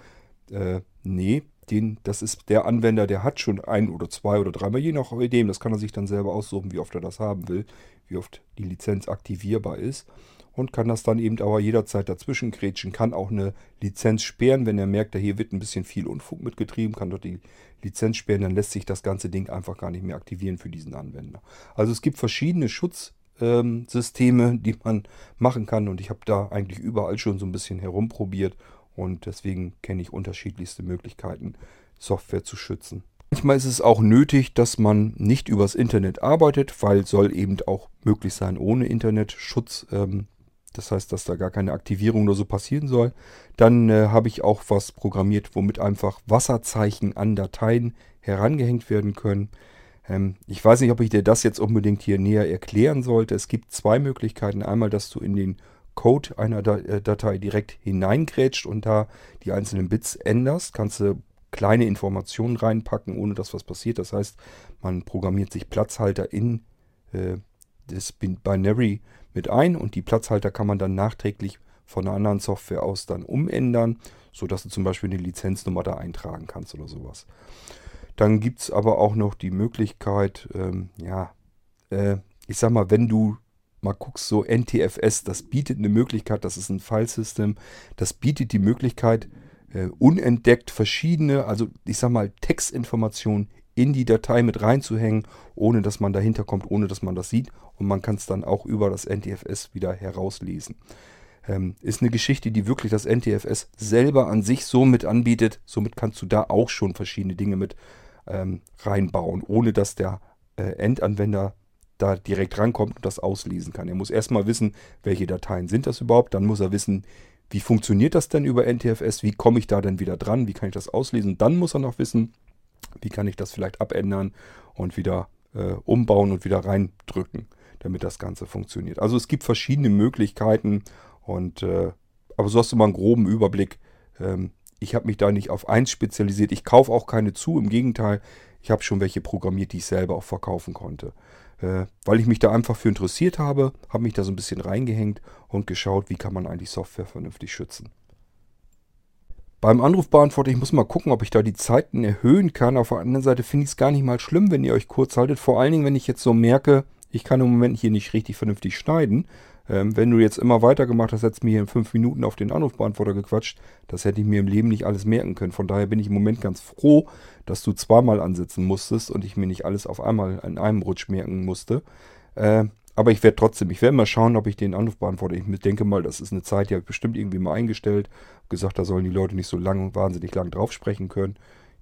äh, nee, den, das ist der Anwender, der hat schon ein oder zwei oder dreimal, je nach dem, das kann er sich dann selber aussuchen, wie oft er das haben will, wie oft die Lizenz aktivierbar ist und kann das dann eben aber jederzeit dazwischen grätschen, kann auch eine Lizenz sperren, wenn er merkt, hier wird ein bisschen viel Unfug mitgetrieben, kann dort die Lizenz sperren, dann lässt sich das ganze Ding einfach gar nicht mehr aktivieren für diesen Anwender. Also es gibt verschiedene Schutzsysteme, die man machen kann und ich habe da eigentlich überall schon so ein bisschen herumprobiert und deswegen kenne ich unterschiedlichste Möglichkeiten, Software zu schützen. Manchmal ist es auch nötig, dass man nicht übers Internet arbeitet, weil soll eben auch möglich sein ohne Internetschutz. Ähm, das heißt, dass da gar keine Aktivierung oder so passieren soll. Dann äh, habe ich auch was programmiert, womit einfach Wasserzeichen an Dateien herangehängt werden können. Ähm, ich weiß nicht, ob ich dir das jetzt unbedingt hier näher erklären sollte. Es gibt zwei Möglichkeiten. Einmal, dass du in den Code einer äh, Datei direkt hineingrätscht und da die einzelnen Bits änderst, kannst du kleine Informationen reinpacken, ohne dass was passiert. Das heißt, man programmiert sich Platzhalter in äh, das Binary mit ein und die Platzhalter kann man dann nachträglich von einer anderen Software aus dann umändern, sodass du zum Beispiel eine Lizenznummer da eintragen kannst oder sowas. Dann gibt es aber auch noch die Möglichkeit, ähm, ja, äh, ich sag mal, wenn du mal guckst, so NTFS, das bietet eine Möglichkeit, das ist ein Filesystem, das bietet die Möglichkeit, äh, unentdeckt verschiedene, also ich sag mal, Textinformationen in die Datei mit reinzuhängen, ohne dass man dahinter kommt, ohne dass man das sieht. Und man kann es dann auch über das NTFS wieder herauslesen. Ähm, ist eine Geschichte, die wirklich das NTFS selber an sich so mit anbietet. Somit kannst du da auch schon verschiedene Dinge mit ähm, reinbauen, ohne dass der äh, Endanwender da direkt rankommt und das auslesen kann. Er muss erstmal wissen, welche Dateien sind das überhaupt. Dann muss er wissen, wie funktioniert das denn über NTFS? Wie komme ich da denn wieder dran? Wie kann ich das auslesen? Dann muss er noch wissen, wie kann ich das vielleicht abändern und wieder äh, umbauen und wieder reindrücken, damit das Ganze funktioniert. Also es gibt verschiedene Möglichkeiten und äh, aber so hast du mal einen groben Überblick. Ähm, ich habe mich da nicht auf eins spezialisiert. Ich kaufe auch keine zu. Im Gegenteil, ich habe schon welche programmiert, die ich selber auch verkaufen konnte. Äh, weil ich mich da einfach für interessiert habe, habe mich da so ein bisschen reingehängt und geschaut, wie kann man eigentlich Software vernünftig schützen. Beim Anrufbeantworter, ich muss mal gucken, ob ich da die Zeiten erhöhen kann. Auf der anderen Seite finde ich es gar nicht mal schlimm, wenn ihr euch kurz haltet. Vor allen Dingen, wenn ich jetzt so merke, ich kann im Moment hier nicht richtig vernünftig schneiden. Ähm, wenn du jetzt immer weitergemacht hast, hättest du mir hier in fünf Minuten auf den Anrufbeantworter gequatscht. Das hätte ich mir im Leben nicht alles merken können. Von daher bin ich im Moment ganz froh, dass du zweimal ansetzen musstest und ich mir nicht alles auf einmal in einem Rutsch merken musste. Äh, aber ich werde trotzdem, ich werde mal schauen, ob ich den Anrufbeantworter, ich denke mal, das ist eine Zeit, die habe ich bestimmt irgendwie mal eingestellt. Gesagt, da sollen die Leute nicht so lang, wahnsinnig lang drauf sprechen können.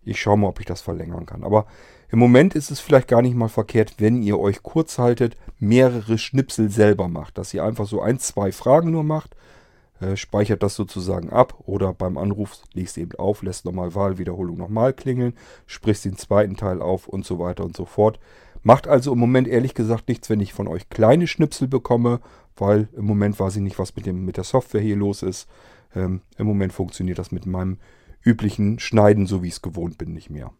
Ich schaue mal, ob ich das verlängern kann. Aber im Moment ist es vielleicht gar nicht mal verkehrt, wenn ihr euch kurz haltet, mehrere Schnipsel selber macht. Dass ihr einfach so ein, zwei Fragen nur macht, äh, speichert das sozusagen ab oder beim Anruf legst eben auf, lässt nochmal Wahlwiederholung nochmal klingeln, sprichst den zweiten Teil auf und so weiter und so fort. Macht also im Moment ehrlich gesagt nichts, wenn ich von euch kleine Schnipsel bekomme, weil im Moment weiß ich nicht, was mit, dem, mit der Software hier los ist. Ähm, Im Moment funktioniert das mit meinem üblichen Schneiden, so wie ich es gewohnt bin, nicht mehr.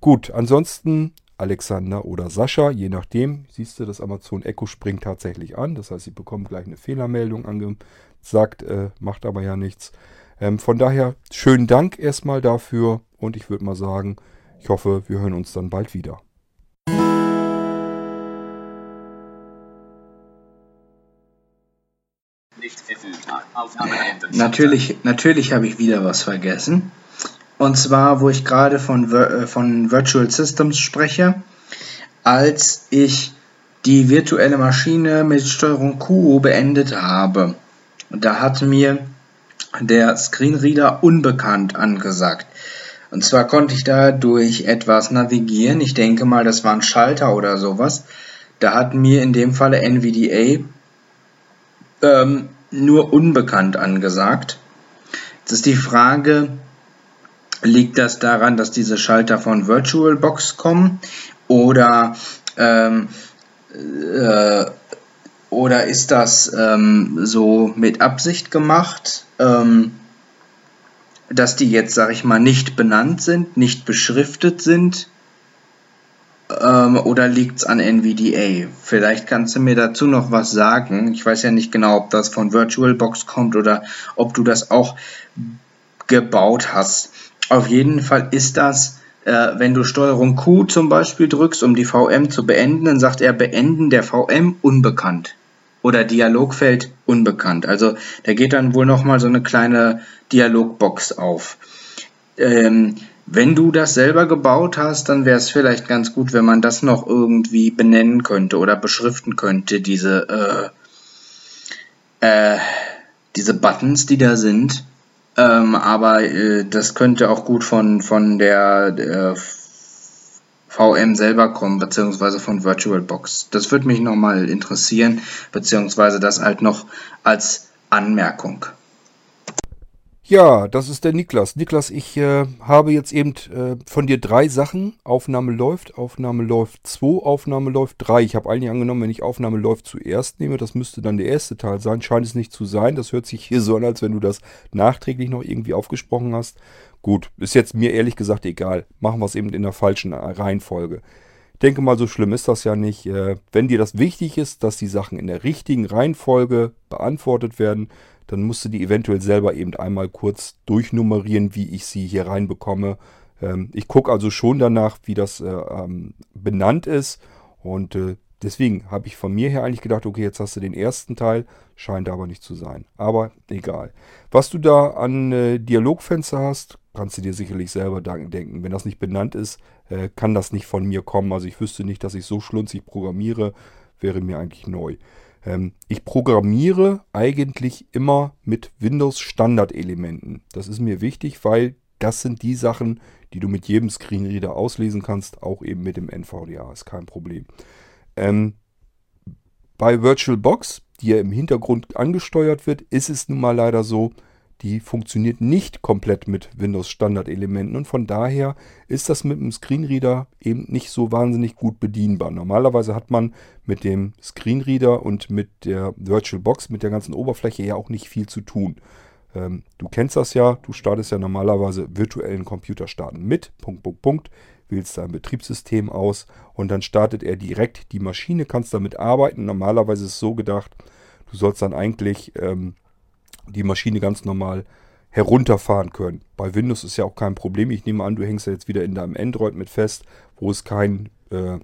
Gut, ansonsten Alexander oder Sascha, je nachdem. Siehst du, das Amazon Echo springt tatsächlich an. Das heißt, sie bekommen gleich eine Fehlermeldung angesagt, äh, macht aber ja nichts. Ähm, von daher schönen Dank erstmal dafür und ich würde mal sagen, ich hoffe, wir hören uns dann bald wieder. Natürlich, natürlich habe ich wieder was vergessen. Und zwar, wo ich gerade von, äh, von Virtual Systems spreche, als ich die virtuelle Maschine mit Steuerung Q beendet habe. Da hat mir der Screenreader unbekannt angesagt. Und zwar konnte ich da durch etwas navigieren. Ich denke mal, das war ein Schalter oder sowas. Da hat mir in dem Falle NVDA ähm, nur unbekannt angesagt. Jetzt ist die Frage, Liegt das daran, dass diese Schalter von VirtualBox kommen oder ähm, äh, oder ist das ähm, so mit Absicht gemacht, ähm, dass die jetzt, sag ich mal, nicht benannt sind, nicht beschriftet sind? Ähm, oder liegt es an NVDA? Vielleicht kannst du mir dazu noch was sagen. Ich weiß ja nicht genau, ob das von VirtualBox kommt oder ob du das auch gebaut hast. Auf jeden Fall ist das, äh, wenn du Steuerung Q zum Beispiel drückst, um die VM zu beenden, dann sagt er Beenden der VM unbekannt. Oder Dialogfeld unbekannt. Also da geht dann wohl nochmal so eine kleine Dialogbox auf. Ähm, wenn du das selber gebaut hast, dann wäre es vielleicht ganz gut, wenn man das noch irgendwie benennen könnte oder beschriften könnte, diese, äh, äh, diese Buttons, die da sind. Ähm, aber äh, das könnte auch gut von, von der, der VM selber kommen, beziehungsweise von VirtualBox. Das würde mich nochmal interessieren, beziehungsweise das halt noch als Anmerkung. Ja, das ist der Niklas. Niklas, ich äh, habe jetzt eben äh, von dir drei Sachen. Aufnahme läuft, Aufnahme läuft 2, Aufnahme läuft 3. Ich habe eigentlich angenommen, wenn ich Aufnahme läuft zuerst nehme, das müsste dann der erste Teil sein. Scheint es nicht zu sein. Das hört sich hier so an, als wenn du das nachträglich noch irgendwie aufgesprochen hast. Gut, ist jetzt mir ehrlich gesagt egal. Machen wir es eben in der falschen Reihenfolge. Ich denke mal, so schlimm ist das ja nicht. Äh, wenn dir das wichtig ist, dass die Sachen in der richtigen Reihenfolge beantwortet werden, dann musst du die eventuell selber eben einmal kurz durchnummerieren, wie ich sie hier reinbekomme. Ähm, ich gucke also schon danach, wie das äh, ähm, benannt ist und äh, deswegen habe ich von mir her eigentlich gedacht, okay, jetzt hast du den ersten Teil, scheint aber nicht zu sein. Aber egal. Was du da an äh, Dialogfenster hast, kannst du dir sicherlich selber denken. Wenn das nicht benannt ist, äh, kann das nicht von mir kommen. Also ich wüsste nicht, dass ich so schlunzig programmiere, wäre mir eigentlich neu. Ähm, ich programmiere eigentlich immer mit Windows Standardelementen. Das ist mir wichtig, weil das sind die Sachen, die du mit jedem Screenreader auslesen kannst, auch eben mit dem NVDA, ist kein Problem. Ähm, bei VirtualBox, die ja im Hintergrund angesteuert wird, ist es nun mal leider so, die funktioniert nicht komplett mit Windows Standardelementen und von daher ist das mit dem Screenreader eben nicht so wahnsinnig gut bedienbar. Normalerweise hat man mit dem Screenreader und mit der VirtualBox, mit der ganzen Oberfläche ja auch nicht viel zu tun. Ähm, du kennst das ja, du startest ja normalerweise virtuellen Computer starten mit, Punkt, Punkt, Punkt, wählst dein Betriebssystem aus und dann startet er direkt die Maschine, kannst damit arbeiten. Normalerweise ist es so gedacht, du sollst dann eigentlich... Ähm, die Maschine ganz normal herunterfahren können. Bei Windows ist ja auch kein Problem. Ich nehme an, du hängst ja jetzt wieder in deinem Android mit fest, wo es keinen äh,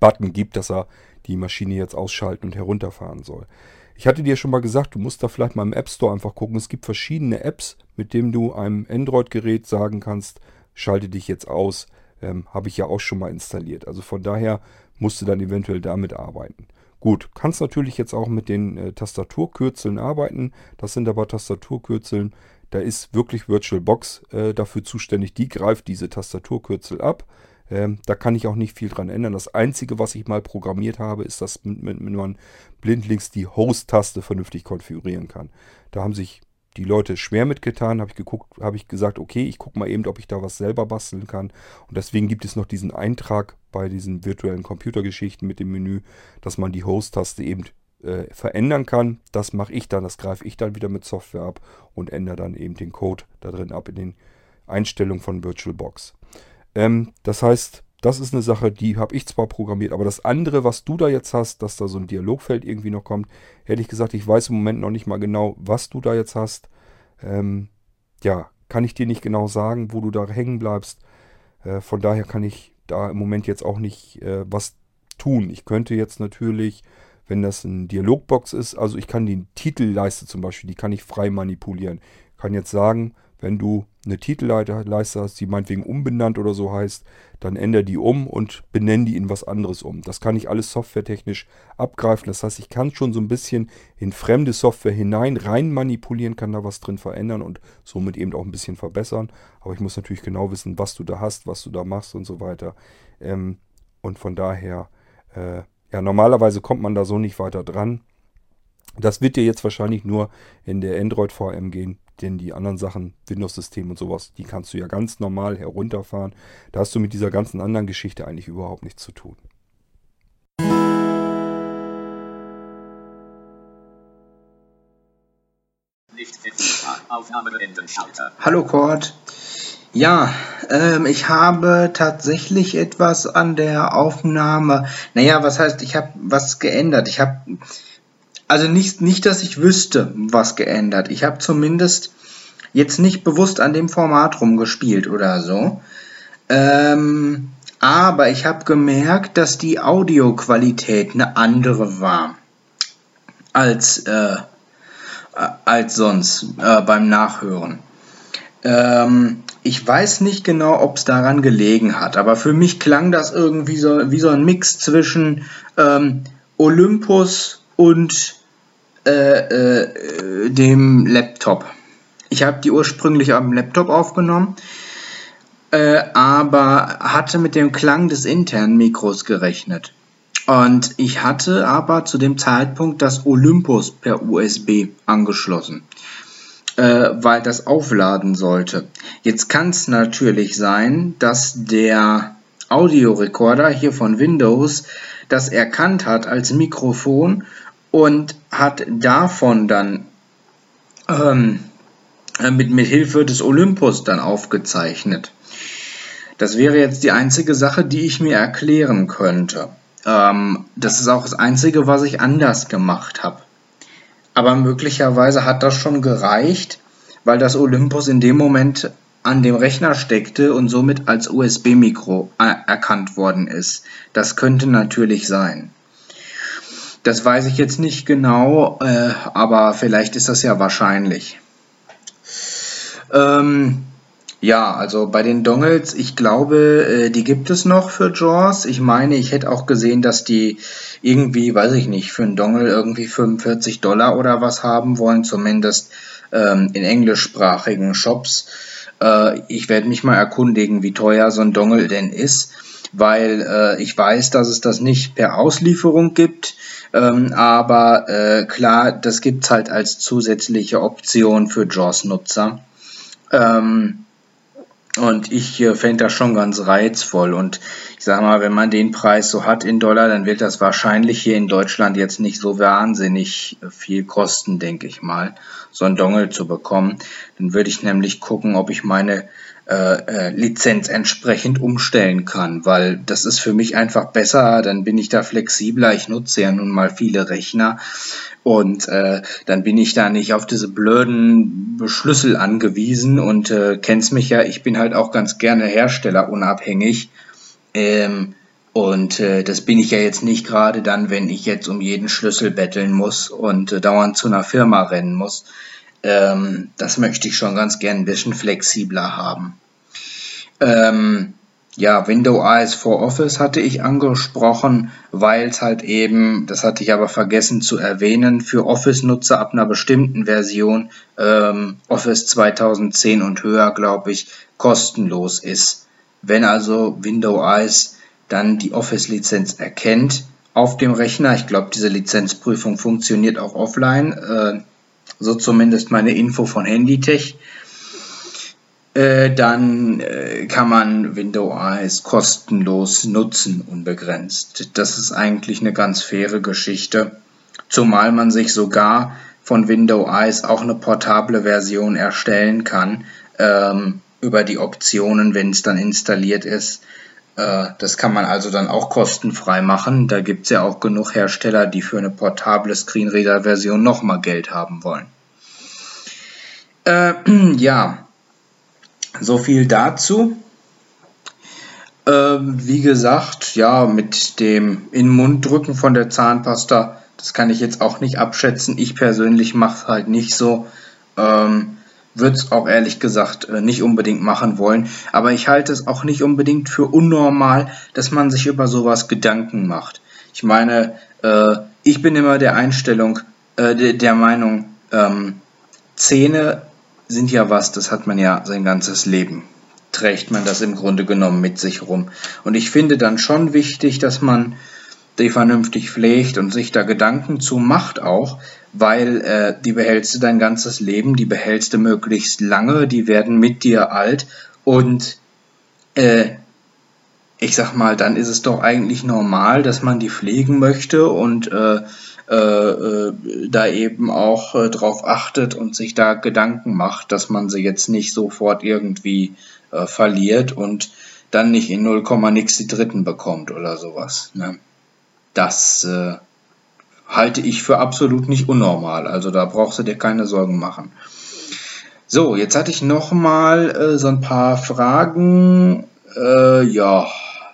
Button gibt, dass er die Maschine jetzt ausschalten und herunterfahren soll. Ich hatte dir schon mal gesagt, du musst da vielleicht mal im App Store einfach gucken. Es gibt verschiedene Apps, mit denen du einem Android-Gerät sagen kannst, schalte dich jetzt aus. Ähm, Habe ich ja auch schon mal installiert. Also von daher musst du dann eventuell damit arbeiten. Gut, kannst natürlich jetzt auch mit den äh, Tastaturkürzeln arbeiten. Das sind aber Tastaturkürzeln. Da ist wirklich VirtualBox äh, dafür zuständig. Die greift diese Tastaturkürzel ab. Ähm, da kann ich auch nicht viel dran ändern. Das Einzige, was ich mal programmiert habe, ist, dass man blindlings die Host-Taste vernünftig konfigurieren kann. Da haben sich die Leute schwer mitgetan, habe ich geguckt, habe ich gesagt, okay, ich gucke mal eben, ob ich da was selber basteln kann. Und deswegen gibt es noch diesen Eintrag bei diesen virtuellen Computergeschichten mit dem Menü, dass man die Host-Taste eben äh, verändern kann, das mache ich dann, das greife ich dann wieder mit Software ab und ändere dann eben den Code da drin ab in den Einstellungen von VirtualBox. Ähm, das heißt, das ist eine Sache, die habe ich zwar programmiert, aber das andere, was du da jetzt hast, dass da so ein Dialogfeld irgendwie noch kommt, hätte ich gesagt, ich weiß im Moment noch nicht mal genau, was du da jetzt hast. Ähm, ja, kann ich dir nicht genau sagen, wo du da hängen bleibst. Äh, von daher kann ich da im Moment jetzt auch nicht äh, was tun. Ich könnte jetzt natürlich, wenn das ein Dialogbox ist, also ich kann die Titelleiste zum Beispiel, die kann ich frei manipulieren. Ich kann jetzt sagen, wenn du eine Titelleiste hast, die meinetwegen umbenannt oder so heißt, dann ändere die um und benenne die in was anderes um. Das kann ich alles softwaretechnisch abgreifen. Das heißt, ich kann schon so ein bisschen in fremde Software hinein rein manipulieren, kann da was drin verändern und somit eben auch ein bisschen verbessern. Aber ich muss natürlich genau wissen, was du da hast, was du da machst und so weiter. Ähm, und von daher, äh, ja, normalerweise kommt man da so nicht weiter dran. Das wird dir jetzt wahrscheinlich nur in der Android VM gehen, denn die anderen Sachen, Windows-System und sowas, die kannst du ja ganz normal herunterfahren. Da hast du mit dieser ganzen anderen Geschichte eigentlich überhaupt nichts zu tun. Hallo Cord. Ja, ähm, ich habe tatsächlich etwas an der Aufnahme. Naja, was heißt, ich habe was geändert. Ich habe also nicht, nicht, dass ich wüsste, was geändert. Ich habe zumindest jetzt nicht bewusst an dem Format rumgespielt oder so. Ähm, aber ich habe gemerkt, dass die Audioqualität eine andere war als, äh, als sonst äh, beim Nachhören. Ähm, ich weiß nicht genau, ob es daran gelegen hat, aber für mich klang das irgendwie so wie so ein Mix zwischen ähm, Olympus und äh, äh, dem Laptop. Ich habe die ursprünglich am Laptop aufgenommen, äh, aber hatte mit dem Klang des internen Mikros gerechnet. Und ich hatte aber zu dem Zeitpunkt das Olympus per USB angeschlossen, äh, weil das aufladen sollte. Jetzt kann es natürlich sein, dass der Audiorekorder hier von Windows das erkannt hat als Mikrofon und hat davon dann ähm, mit, mit Hilfe des Olympus dann aufgezeichnet. Das wäre jetzt die einzige Sache, die ich mir erklären könnte. Ähm, das ist auch das Einzige, was ich anders gemacht habe. Aber möglicherweise hat das schon gereicht, weil das Olympus in dem Moment an dem Rechner steckte und somit als USB-Mikro erkannt worden ist. Das könnte natürlich sein. Das weiß ich jetzt nicht genau, äh, aber vielleicht ist das ja wahrscheinlich. Ähm, ja, also bei den Dongles, ich glaube, äh, die gibt es noch für JAWS. Ich meine, ich hätte auch gesehen, dass die irgendwie, weiß ich nicht, für einen Dongle irgendwie 45 Dollar oder was haben wollen, zumindest ähm, in englischsprachigen Shops. Äh, ich werde mich mal erkundigen, wie teuer so ein Dongle denn ist, weil äh, ich weiß, dass es das nicht per Auslieferung gibt. Ähm, aber äh, klar, das gibt's halt als zusätzliche Option für JAWS-Nutzer. Ähm, und ich äh, fände das schon ganz reizvoll. Und ich sage mal, wenn man den Preis so hat in Dollar, dann wird das wahrscheinlich hier in Deutschland jetzt nicht so wahnsinnig viel kosten, denke ich mal, so ein Dongle zu bekommen. Dann würde ich nämlich gucken, ob ich meine äh, äh, Lizenz entsprechend umstellen kann, weil das ist für mich einfach besser, dann bin ich da flexibler, ich nutze ja nun mal viele Rechner und äh, dann bin ich da nicht auf diese blöden Schlüssel angewiesen und äh, kennst mich ja, ich bin halt auch ganz gerne herstellerunabhängig ähm, und äh, das bin ich ja jetzt nicht gerade dann, wenn ich jetzt um jeden Schlüssel betteln muss und äh, dauernd zu einer Firma rennen muss. Ähm, das möchte ich schon ganz gern ein bisschen flexibler haben. Ähm, ja, Windows for Office hatte ich angesprochen, weil es halt eben, das hatte ich aber vergessen zu erwähnen, für Office-Nutzer ab einer bestimmten Version, ähm, Office 2010 und höher, glaube ich, kostenlos ist. Wenn also Windows dann die Office-Lizenz erkennt auf dem Rechner, ich glaube, diese Lizenzprüfung funktioniert auch offline, äh, so zumindest meine Info von Handytech, äh, dann äh, kann man Windows kostenlos nutzen, unbegrenzt. Das ist eigentlich eine ganz faire Geschichte. Zumal man sich sogar von Windows auch eine portable Version erstellen kann ähm, über die Optionen, wenn es dann installiert ist. Äh, das kann man also dann auch kostenfrei machen. Da gibt es ja auch genug Hersteller, die für eine portable Screenreader-Version nochmal Geld haben wollen. Äh, ja, so viel dazu. Äh, wie gesagt, ja, mit dem in Mund drücken von der Zahnpasta, das kann ich jetzt auch nicht abschätzen. Ich persönlich mache es halt nicht so. Ähm, würde es auch ehrlich gesagt äh, nicht unbedingt machen wollen. Aber ich halte es auch nicht unbedingt für unnormal, dass man sich über sowas Gedanken macht. Ich meine, äh, ich bin immer der Einstellung, äh, der, Meinung, ähm, Zähne sind ja was, das hat man ja sein ganzes Leben. Trägt man das im Grunde genommen mit sich rum. Und ich finde dann schon wichtig, dass man die vernünftig pflegt und sich da Gedanken zu macht auch, weil äh, die behältst du dein ganzes Leben, die behältst du möglichst lange, die werden mit dir alt und äh, ich sag mal, dann ist es doch eigentlich normal, dass man die pflegen möchte und äh, äh, äh da eben auch äh, drauf achtet und sich da Gedanken macht, dass man sie jetzt nicht sofort irgendwie äh, verliert und dann nicht in 0, nix die Dritten bekommt oder sowas. Ne? Das äh, halte ich für absolut nicht unnormal. Also da brauchst du dir keine Sorgen machen. So, jetzt hatte ich nochmal äh, so ein paar Fragen. Äh, ja,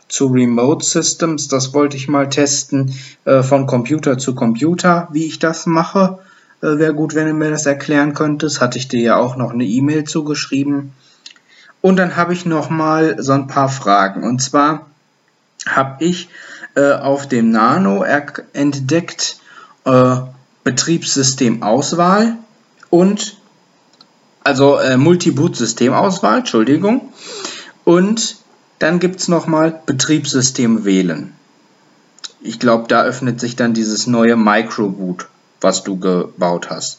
zu Remote Systems. Das wollte ich mal testen äh, von Computer zu Computer, wie ich das mache. Äh, Wäre gut, wenn du mir das erklären könntest. Hatte ich dir ja auch noch eine E-Mail zugeschrieben. Und dann habe ich nochmal so ein paar Fragen. Und zwar habe ich äh, auf dem Nano entdeckt, äh, Betriebssystemauswahl und also äh, Multi-Boot-Systemauswahl, Entschuldigung. Und dann gibt es nochmal Betriebssystem wählen. Ich glaube, da öffnet sich dann dieses neue Microboot, was du gebaut hast.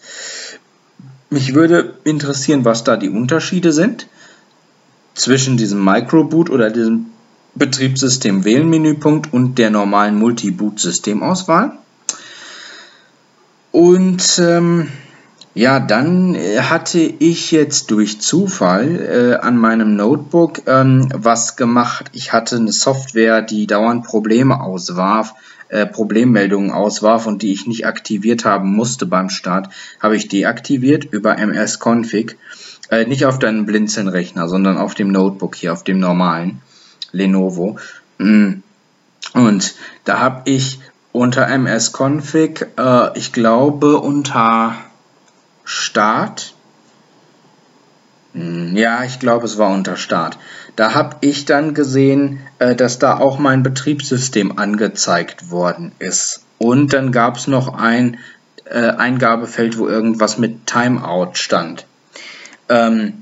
Mich würde interessieren, was da die Unterschiede sind zwischen diesem Microboot oder diesem Betriebssystem wählen Menüpunkt und der normalen Multi-Boot-Systemauswahl. Und ähm, ja, dann äh, hatte ich jetzt durch Zufall äh, an meinem Notebook ähm, was gemacht. Ich hatte eine Software, die dauernd Probleme auswarf, äh, Problemmeldungen auswarf und die ich nicht aktiviert haben musste beim Start, habe ich deaktiviert über MS-Config. Äh, nicht auf deinem Blinzeln-Rechner, sondern auf dem Notebook hier, auf dem normalen Lenovo. Mm. Und da habe ich unter MS-Config, äh, ich glaube unter Start. Hm, ja, ich glaube, es war unter Start. Da habe ich dann gesehen, äh, dass da auch mein Betriebssystem angezeigt worden ist. Und dann gab es noch ein äh, Eingabefeld, wo irgendwas mit Timeout stand. Ähm,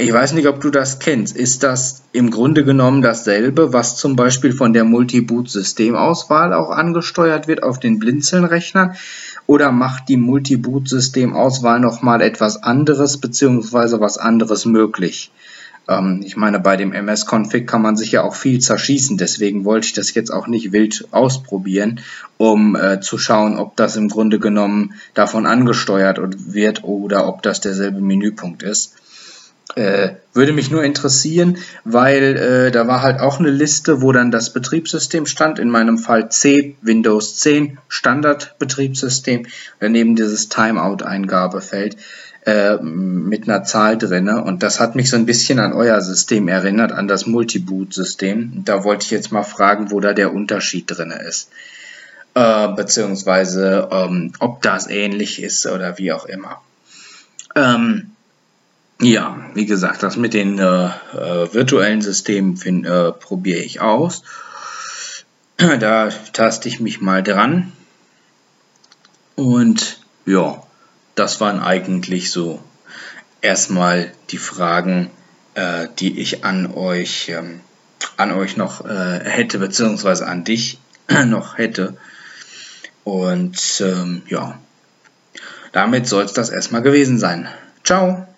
ich weiß nicht, ob du das kennst. Ist das im Grunde genommen dasselbe, was zum Beispiel von der Multi-Boot-Systemauswahl auch angesteuert wird auf den Blinzeln-Rechnern? Oder macht die Multi-Boot-Systemauswahl nochmal etwas anderes bzw. was anderes möglich? Ähm, ich meine, bei dem MS-Config kann man sich ja auch viel zerschießen. Deswegen wollte ich das jetzt auch nicht wild ausprobieren, um äh, zu schauen, ob das im Grunde genommen davon angesteuert wird oder ob das derselbe Menüpunkt ist. Äh, würde mich nur interessieren, weil äh, da war halt auch eine Liste, wo dann das Betriebssystem stand, in meinem Fall C, Windows 10, Standardbetriebssystem, daneben dieses Timeout-Eingabefeld äh, mit einer Zahl drinne und das hat mich so ein bisschen an euer System erinnert, an das Multiboot-System. Da wollte ich jetzt mal fragen, wo da der Unterschied drinne ist. Äh, beziehungsweise ähm, ob das ähnlich ist oder wie auch immer. Ähm, ja, wie gesagt, das mit den äh, äh, virtuellen Systemen äh, probiere ich aus. Da taste ich mich mal dran. Und ja, das waren eigentlich so erstmal die Fragen, äh, die ich an euch, ähm, an euch noch äh, hätte, beziehungsweise an dich noch hätte. Und ähm, ja, damit soll es das erstmal gewesen sein. Ciao!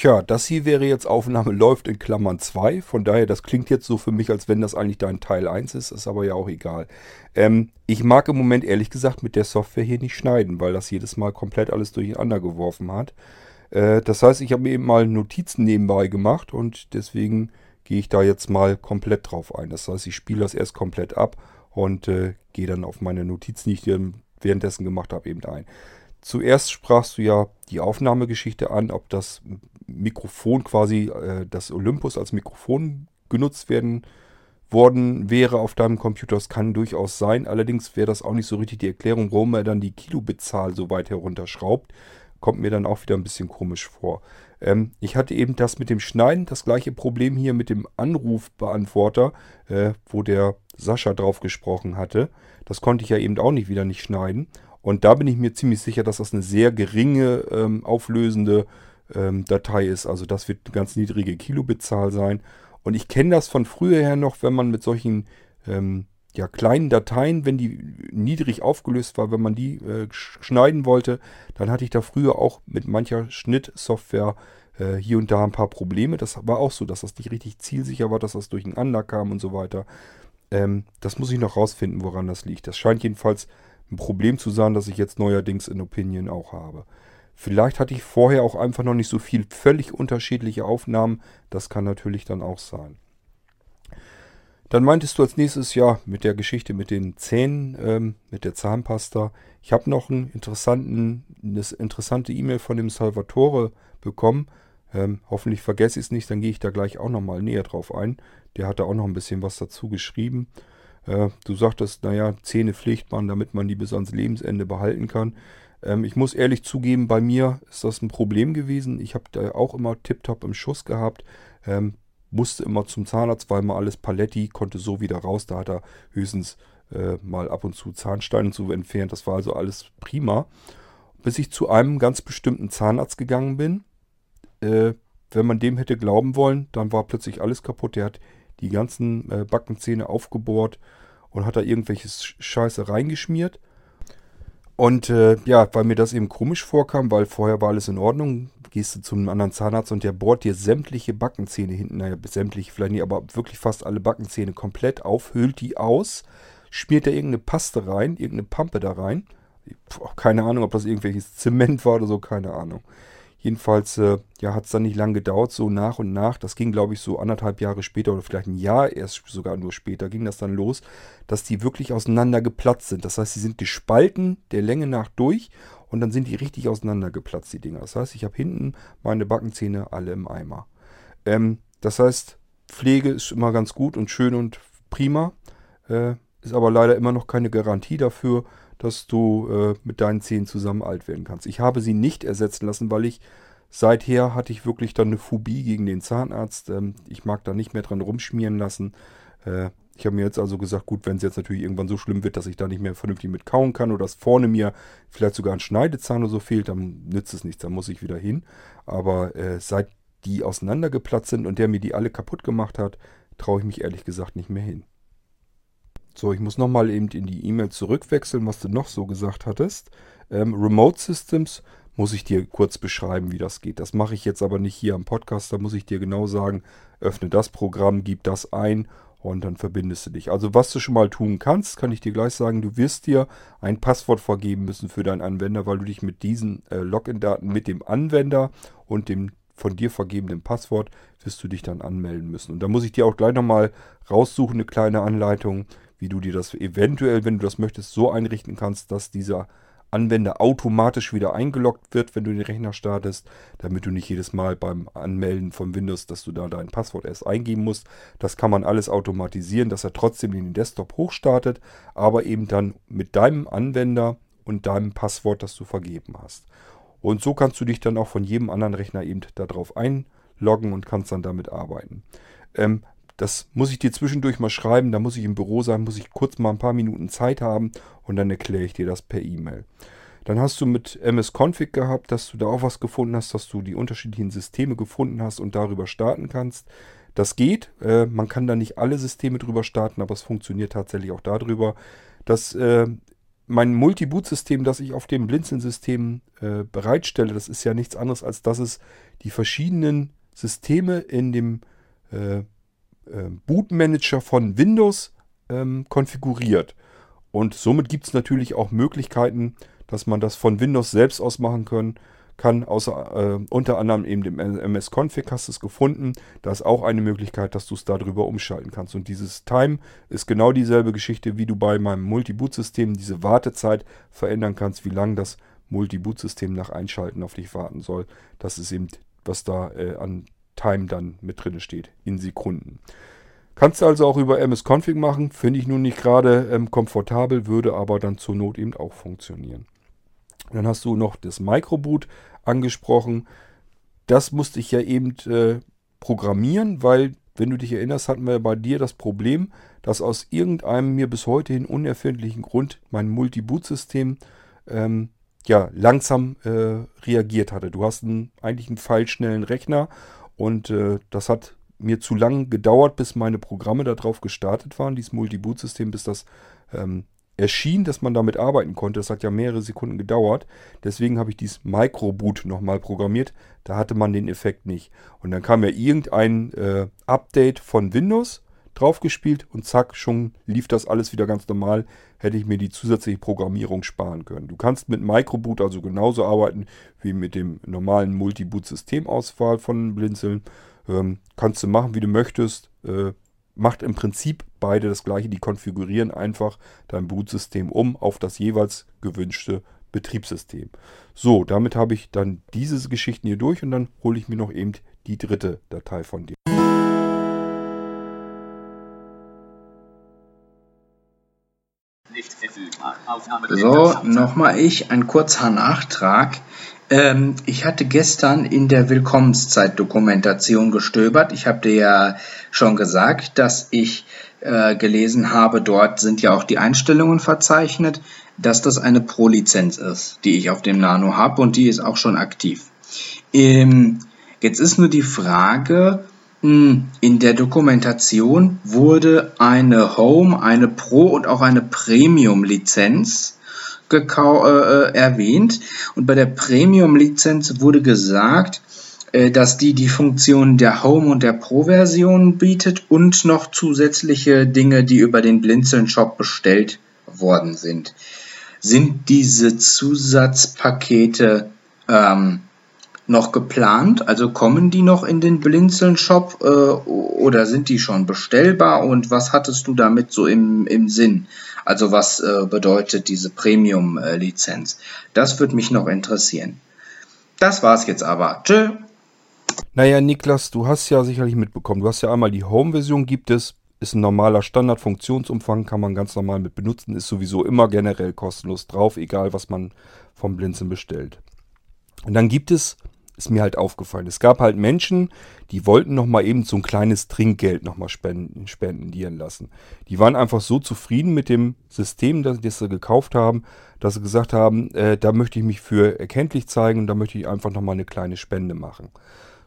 Tja, das hier wäre jetzt Aufnahme läuft in Klammern 2. Von daher, das klingt jetzt so für mich, als wenn das eigentlich dein Teil 1 ist. Ist aber ja auch egal. Ähm, ich mag im Moment ehrlich gesagt mit der Software hier nicht schneiden, weil das jedes Mal komplett alles durcheinander geworfen hat. Äh, das heißt, ich habe mir eben mal Notizen nebenbei gemacht und deswegen gehe ich da jetzt mal komplett drauf ein. Das heißt, ich spiele das erst komplett ab und äh, gehe dann auf meine Notizen, die ich währenddessen gemacht habe, eben ein. Zuerst sprachst du ja die Aufnahmegeschichte an, ob das Mikrofon quasi, äh, das Olympus als Mikrofon genutzt werden worden wäre auf deinem Computer. Das kann durchaus sein. Allerdings wäre das auch nicht so richtig die Erklärung, warum er dann die Kilobit-Zahl so weit herunterschraubt. Kommt mir dann auch wieder ein bisschen komisch vor. Ähm, ich hatte eben das mit dem Schneiden, das gleiche Problem hier mit dem Anrufbeantworter, äh, wo der Sascha drauf gesprochen hatte. Das konnte ich ja eben auch nicht wieder nicht schneiden. Und da bin ich mir ziemlich sicher, dass das eine sehr geringe ähm, auflösende ähm, Datei ist. Also das wird eine ganz niedrige Kilobitzahl sein. Und ich kenne das von früher her noch, wenn man mit solchen ähm, ja, kleinen Dateien, wenn die niedrig aufgelöst war, wenn man die äh, schneiden wollte, dann hatte ich da früher auch mit mancher Schnittsoftware äh, hier und da ein paar Probleme. Das war auch so, dass das nicht richtig zielsicher war, dass das durcheinander kam und so weiter. Ähm, das muss ich noch rausfinden, woran das liegt. Das scheint jedenfalls ein Problem zu sein, das ich jetzt neuerdings in Opinion auch habe. Vielleicht hatte ich vorher auch einfach noch nicht so viel völlig unterschiedliche Aufnahmen. Das kann natürlich dann auch sein. Dann meintest du als nächstes ja mit der Geschichte mit den Zähnen, ähm, mit der Zahnpasta. Ich habe noch einen interessanten, eine interessante E-Mail von dem Salvatore bekommen. Ähm, hoffentlich vergesse ich es nicht, dann gehe ich da gleich auch nochmal näher drauf ein. Der hat da auch noch ein bisschen was dazu geschrieben. Äh, du sagtest, naja, Zähne pflegt man, damit man die bis ans Lebensende behalten kann. Ähm, ich muss ehrlich zugeben, bei mir ist das ein Problem gewesen. Ich habe da auch immer tiptop im Schuss gehabt. Ähm, musste immer zum Zahnarzt, weil mal alles Paletti, konnte so wieder raus. Da hat er höchstens äh, mal ab und zu Zahnsteine zu entfernt. Das war also alles prima. Bis ich zu einem ganz bestimmten Zahnarzt gegangen bin. Äh, wenn man dem hätte glauben wollen, dann war plötzlich alles kaputt. Der hat die ganzen äh, Backenzähne aufgebohrt und hat da irgendwelches Scheiße reingeschmiert. Und äh, ja, weil mir das eben komisch vorkam, weil vorher war alles in Ordnung, gehst du zum anderen Zahnarzt und der bohrt dir sämtliche Backenzähne hinten, naja, sämtliche vielleicht nicht, aber wirklich fast alle Backenzähne komplett auf, hüllt die aus, schmiert da irgendeine Paste rein, irgendeine Pampe da rein. Puh, keine Ahnung, ob das irgendwelches Zement war oder so, keine Ahnung. Jedenfalls äh, ja, hat es dann nicht lange gedauert, so nach und nach. Das ging, glaube ich, so anderthalb Jahre später oder vielleicht ein Jahr erst sogar nur später, ging das dann los, dass die wirklich auseinander geplatzt sind. Das heißt, sie sind gespalten der Länge nach durch und dann sind die richtig auseinander geplatzt, die Dinger. Das heißt, ich habe hinten meine Backenzähne alle im Eimer. Ähm, das heißt, Pflege ist immer ganz gut und schön und prima, äh, ist aber leider immer noch keine Garantie dafür, dass du äh, mit deinen Zähnen zusammen alt werden kannst. Ich habe sie nicht ersetzen lassen, weil ich seither hatte ich wirklich dann eine Phobie gegen den Zahnarzt. Ähm, ich mag da nicht mehr dran rumschmieren lassen. Äh, ich habe mir jetzt also gesagt, gut, wenn es jetzt natürlich irgendwann so schlimm wird, dass ich da nicht mehr vernünftig mit kauen kann oder dass vorne mir vielleicht sogar ein Schneidezahn oder so fehlt, dann nützt es nichts, dann muss ich wieder hin. Aber äh, seit die auseinandergeplatzt sind und der mir die alle kaputt gemacht hat, traue ich mich ehrlich gesagt nicht mehr hin. So, ich muss nochmal eben in die E-Mail zurückwechseln, was du noch so gesagt hattest. Ähm, Remote Systems muss ich dir kurz beschreiben, wie das geht. Das mache ich jetzt aber nicht hier am Podcast. Da muss ich dir genau sagen, öffne das Programm, gib das ein und dann verbindest du dich. Also was du schon mal tun kannst, kann ich dir gleich sagen, du wirst dir ein Passwort vergeben müssen für deinen Anwender, weil du dich mit diesen äh, Login-Daten mit dem Anwender und dem von dir vergebenen Passwort wirst du dich dann anmelden müssen. Und da muss ich dir auch gleich nochmal raussuchen, eine kleine Anleitung, wie du dir das eventuell, wenn du das möchtest, so einrichten kannst, dass dieser Anwender automatisch wieder eingeloggt wird, wenn du den Rechner startest, damit du nicht jedes Mal beim Anmelden von Windows, dass du da dein Passwort erst eingeben musst. Das kann man alles automatisieren, dass er trotzdem den Desktop hochstartet, aber eben dann mit deinem Anwender und deinem Passwort, das du vergeben hast. Und so kannst du dich dann auch von jedem anderen Rechner eben darauf einloggen und kannst dann damit arbeiten. Ähm, das muss ich dir zwischendurch mal schreiben, da muss ich im Büro sein, muss ich kurz mal ein paar Minuten Zeit haben und dann erkläre ich dir das per E-Mail. Dann hast du mit MS-Config gehabt, dass du da auch was gefunden hast, dass du die unterschiedlichen Systeme gefunden hast und darüber starten kannst. Das geht. Äh, man kann da nicht alle Systeme drüber starten, aber es funktioniert tatsächlich auch darüber. Das äh, mein Multi-Boot-System, das ich auf dem Blinzeln-System äh, bereitstelle, das ist ja nichts anderes, als dass es die verschiedenen Systeme in dem äh, Bootmanager von Windows ähm, konfiguriert. Und somit gibt es natürlich auch Möglichkeiten, dass man das von Windows selbst aus machen können, kann. Außer, äh, unter anderem eben dem MS-Config hast du es gefunden. Da ist auch eine Möglichkeit, dass du es darüber umschalten kannst. Und dieses Time ist genau dieselbe Geschichte, wie du bei meinem Multi-Boot-System diese Wartezeit verändern kannst, wie lange das Multi-Boot-System nach Einschalten auf dich warten soll. Das ist eben, was da äh, an Time dann mit drin steht, in Sekunden. Kannst du also auch über MS-Config machen, finde ich nun nicht gerade ähm, komfortabel, würde aber dann zur Not eben auch funktionieren. Dann hast du noch das Microboot angesprochen. Das musste ich ja eben äh, programmieren, weil, wenn du dich erinnerst, hatten wir bei dir das Problem, dass aus irgendeinem mir bis heute hin unerfindlichen Grund mein Multi-Boot-System ähm, ja, langsam äh, reagiert hatte. Du hast einen, eigentlich einen pfeilschnellen Rechner und äh, das hat mir zu lang gedauert, bis meine Programme darauf gestartet waren, dieses Multi-Boot-System, bis das ähm, erschien, dass man damit arbeiten konnte. Das hat ja mehrere Sekunden gedauert. Deswegen habe ich dieses Microboot nochmal programmiert. Da hatte man den Effekt nicht. Und dann kam ja irgendein äh, Update von Windows draufgespielt und zack, schon lief das alles wieder ganz normal. Hätte ich mir die zusätzliche Programmierung sparen können. Du kannst mit Microboot also genauso arbeiten wie mit dem normalen Multi-Boot-Systemauswahl von Blinzeln. Ähm, kannst du machen, wie du möchtest. Äh, macht im Prinzip beide das gleiche. Die konfigurieren einfach dein Bootsystem um auf das jeweils gewünschte Betriebssystem. So, damit habe ich dann diese Geschichten hier durch und dann hole ich mir noch eben die dritte Datei von dir. So, nochmal ich, ein kurzer Nachtrag. Ähm, ich hatte gestern in der Willkommenszeit-Dokumentation gestöbert. Ich habe dir ja schon gesagt, dass ich äh, gelesen habe, dort sind ja auch die Einstellungen verzeichnet, dass das eine Pro-Lizenz ist, die ich auf dem Nano habe und die ist auch schon aktiv. Ähm, jetzt ist nur die Frage, in der Dokumentation wurde eine Home, eine Pro und auch eine Premium-Lizenz äh, äh, erwähnt. Und bei der Premium-Lizenz wurde gesagt, äh, dass die die Funktionen der Home- und der Pro-Version bietet und noch zusätzliche Dinge, die über den Blinzeln-Shop bestellt worden sind. Sind diese Zusatzpakete ähm, noch geplant? Also kommen die noch in den Blinzeln-Shop äh, oder sind die schon bestellbar? Und was hattest du damit so im, im Sinn? Also was äh, bedeutet diese Premium-Lizenz? Das würde mich noch interessieren. Das war's jetzt aber. Tschö. Naja, Niklas, du hast ja sicherlich mitbekommen. Du hast ja einmal die Home-Version, gibt es. Ist ein normaler Standard-Funktionsumfang, kann man ganz normal mit benutzen, ist sowieso immer generell kostenlos drauf, egal was man vom Blinzeln bestellt. Und dann gibt es ist mir halt aufgefallen. Es gab halt Menschen, die wollten noch mal eben so ein kleines Trinkgeld noch mal spenden, spendieren lassen. Die waren einfach so zufrieden mit dem System, das, das sie gekauft haben, dass sie gesagt haben, äh, da möchte ich mich für erkenntlich zeigen und da möchte ich einfach noch mal eine kleine Spende machen.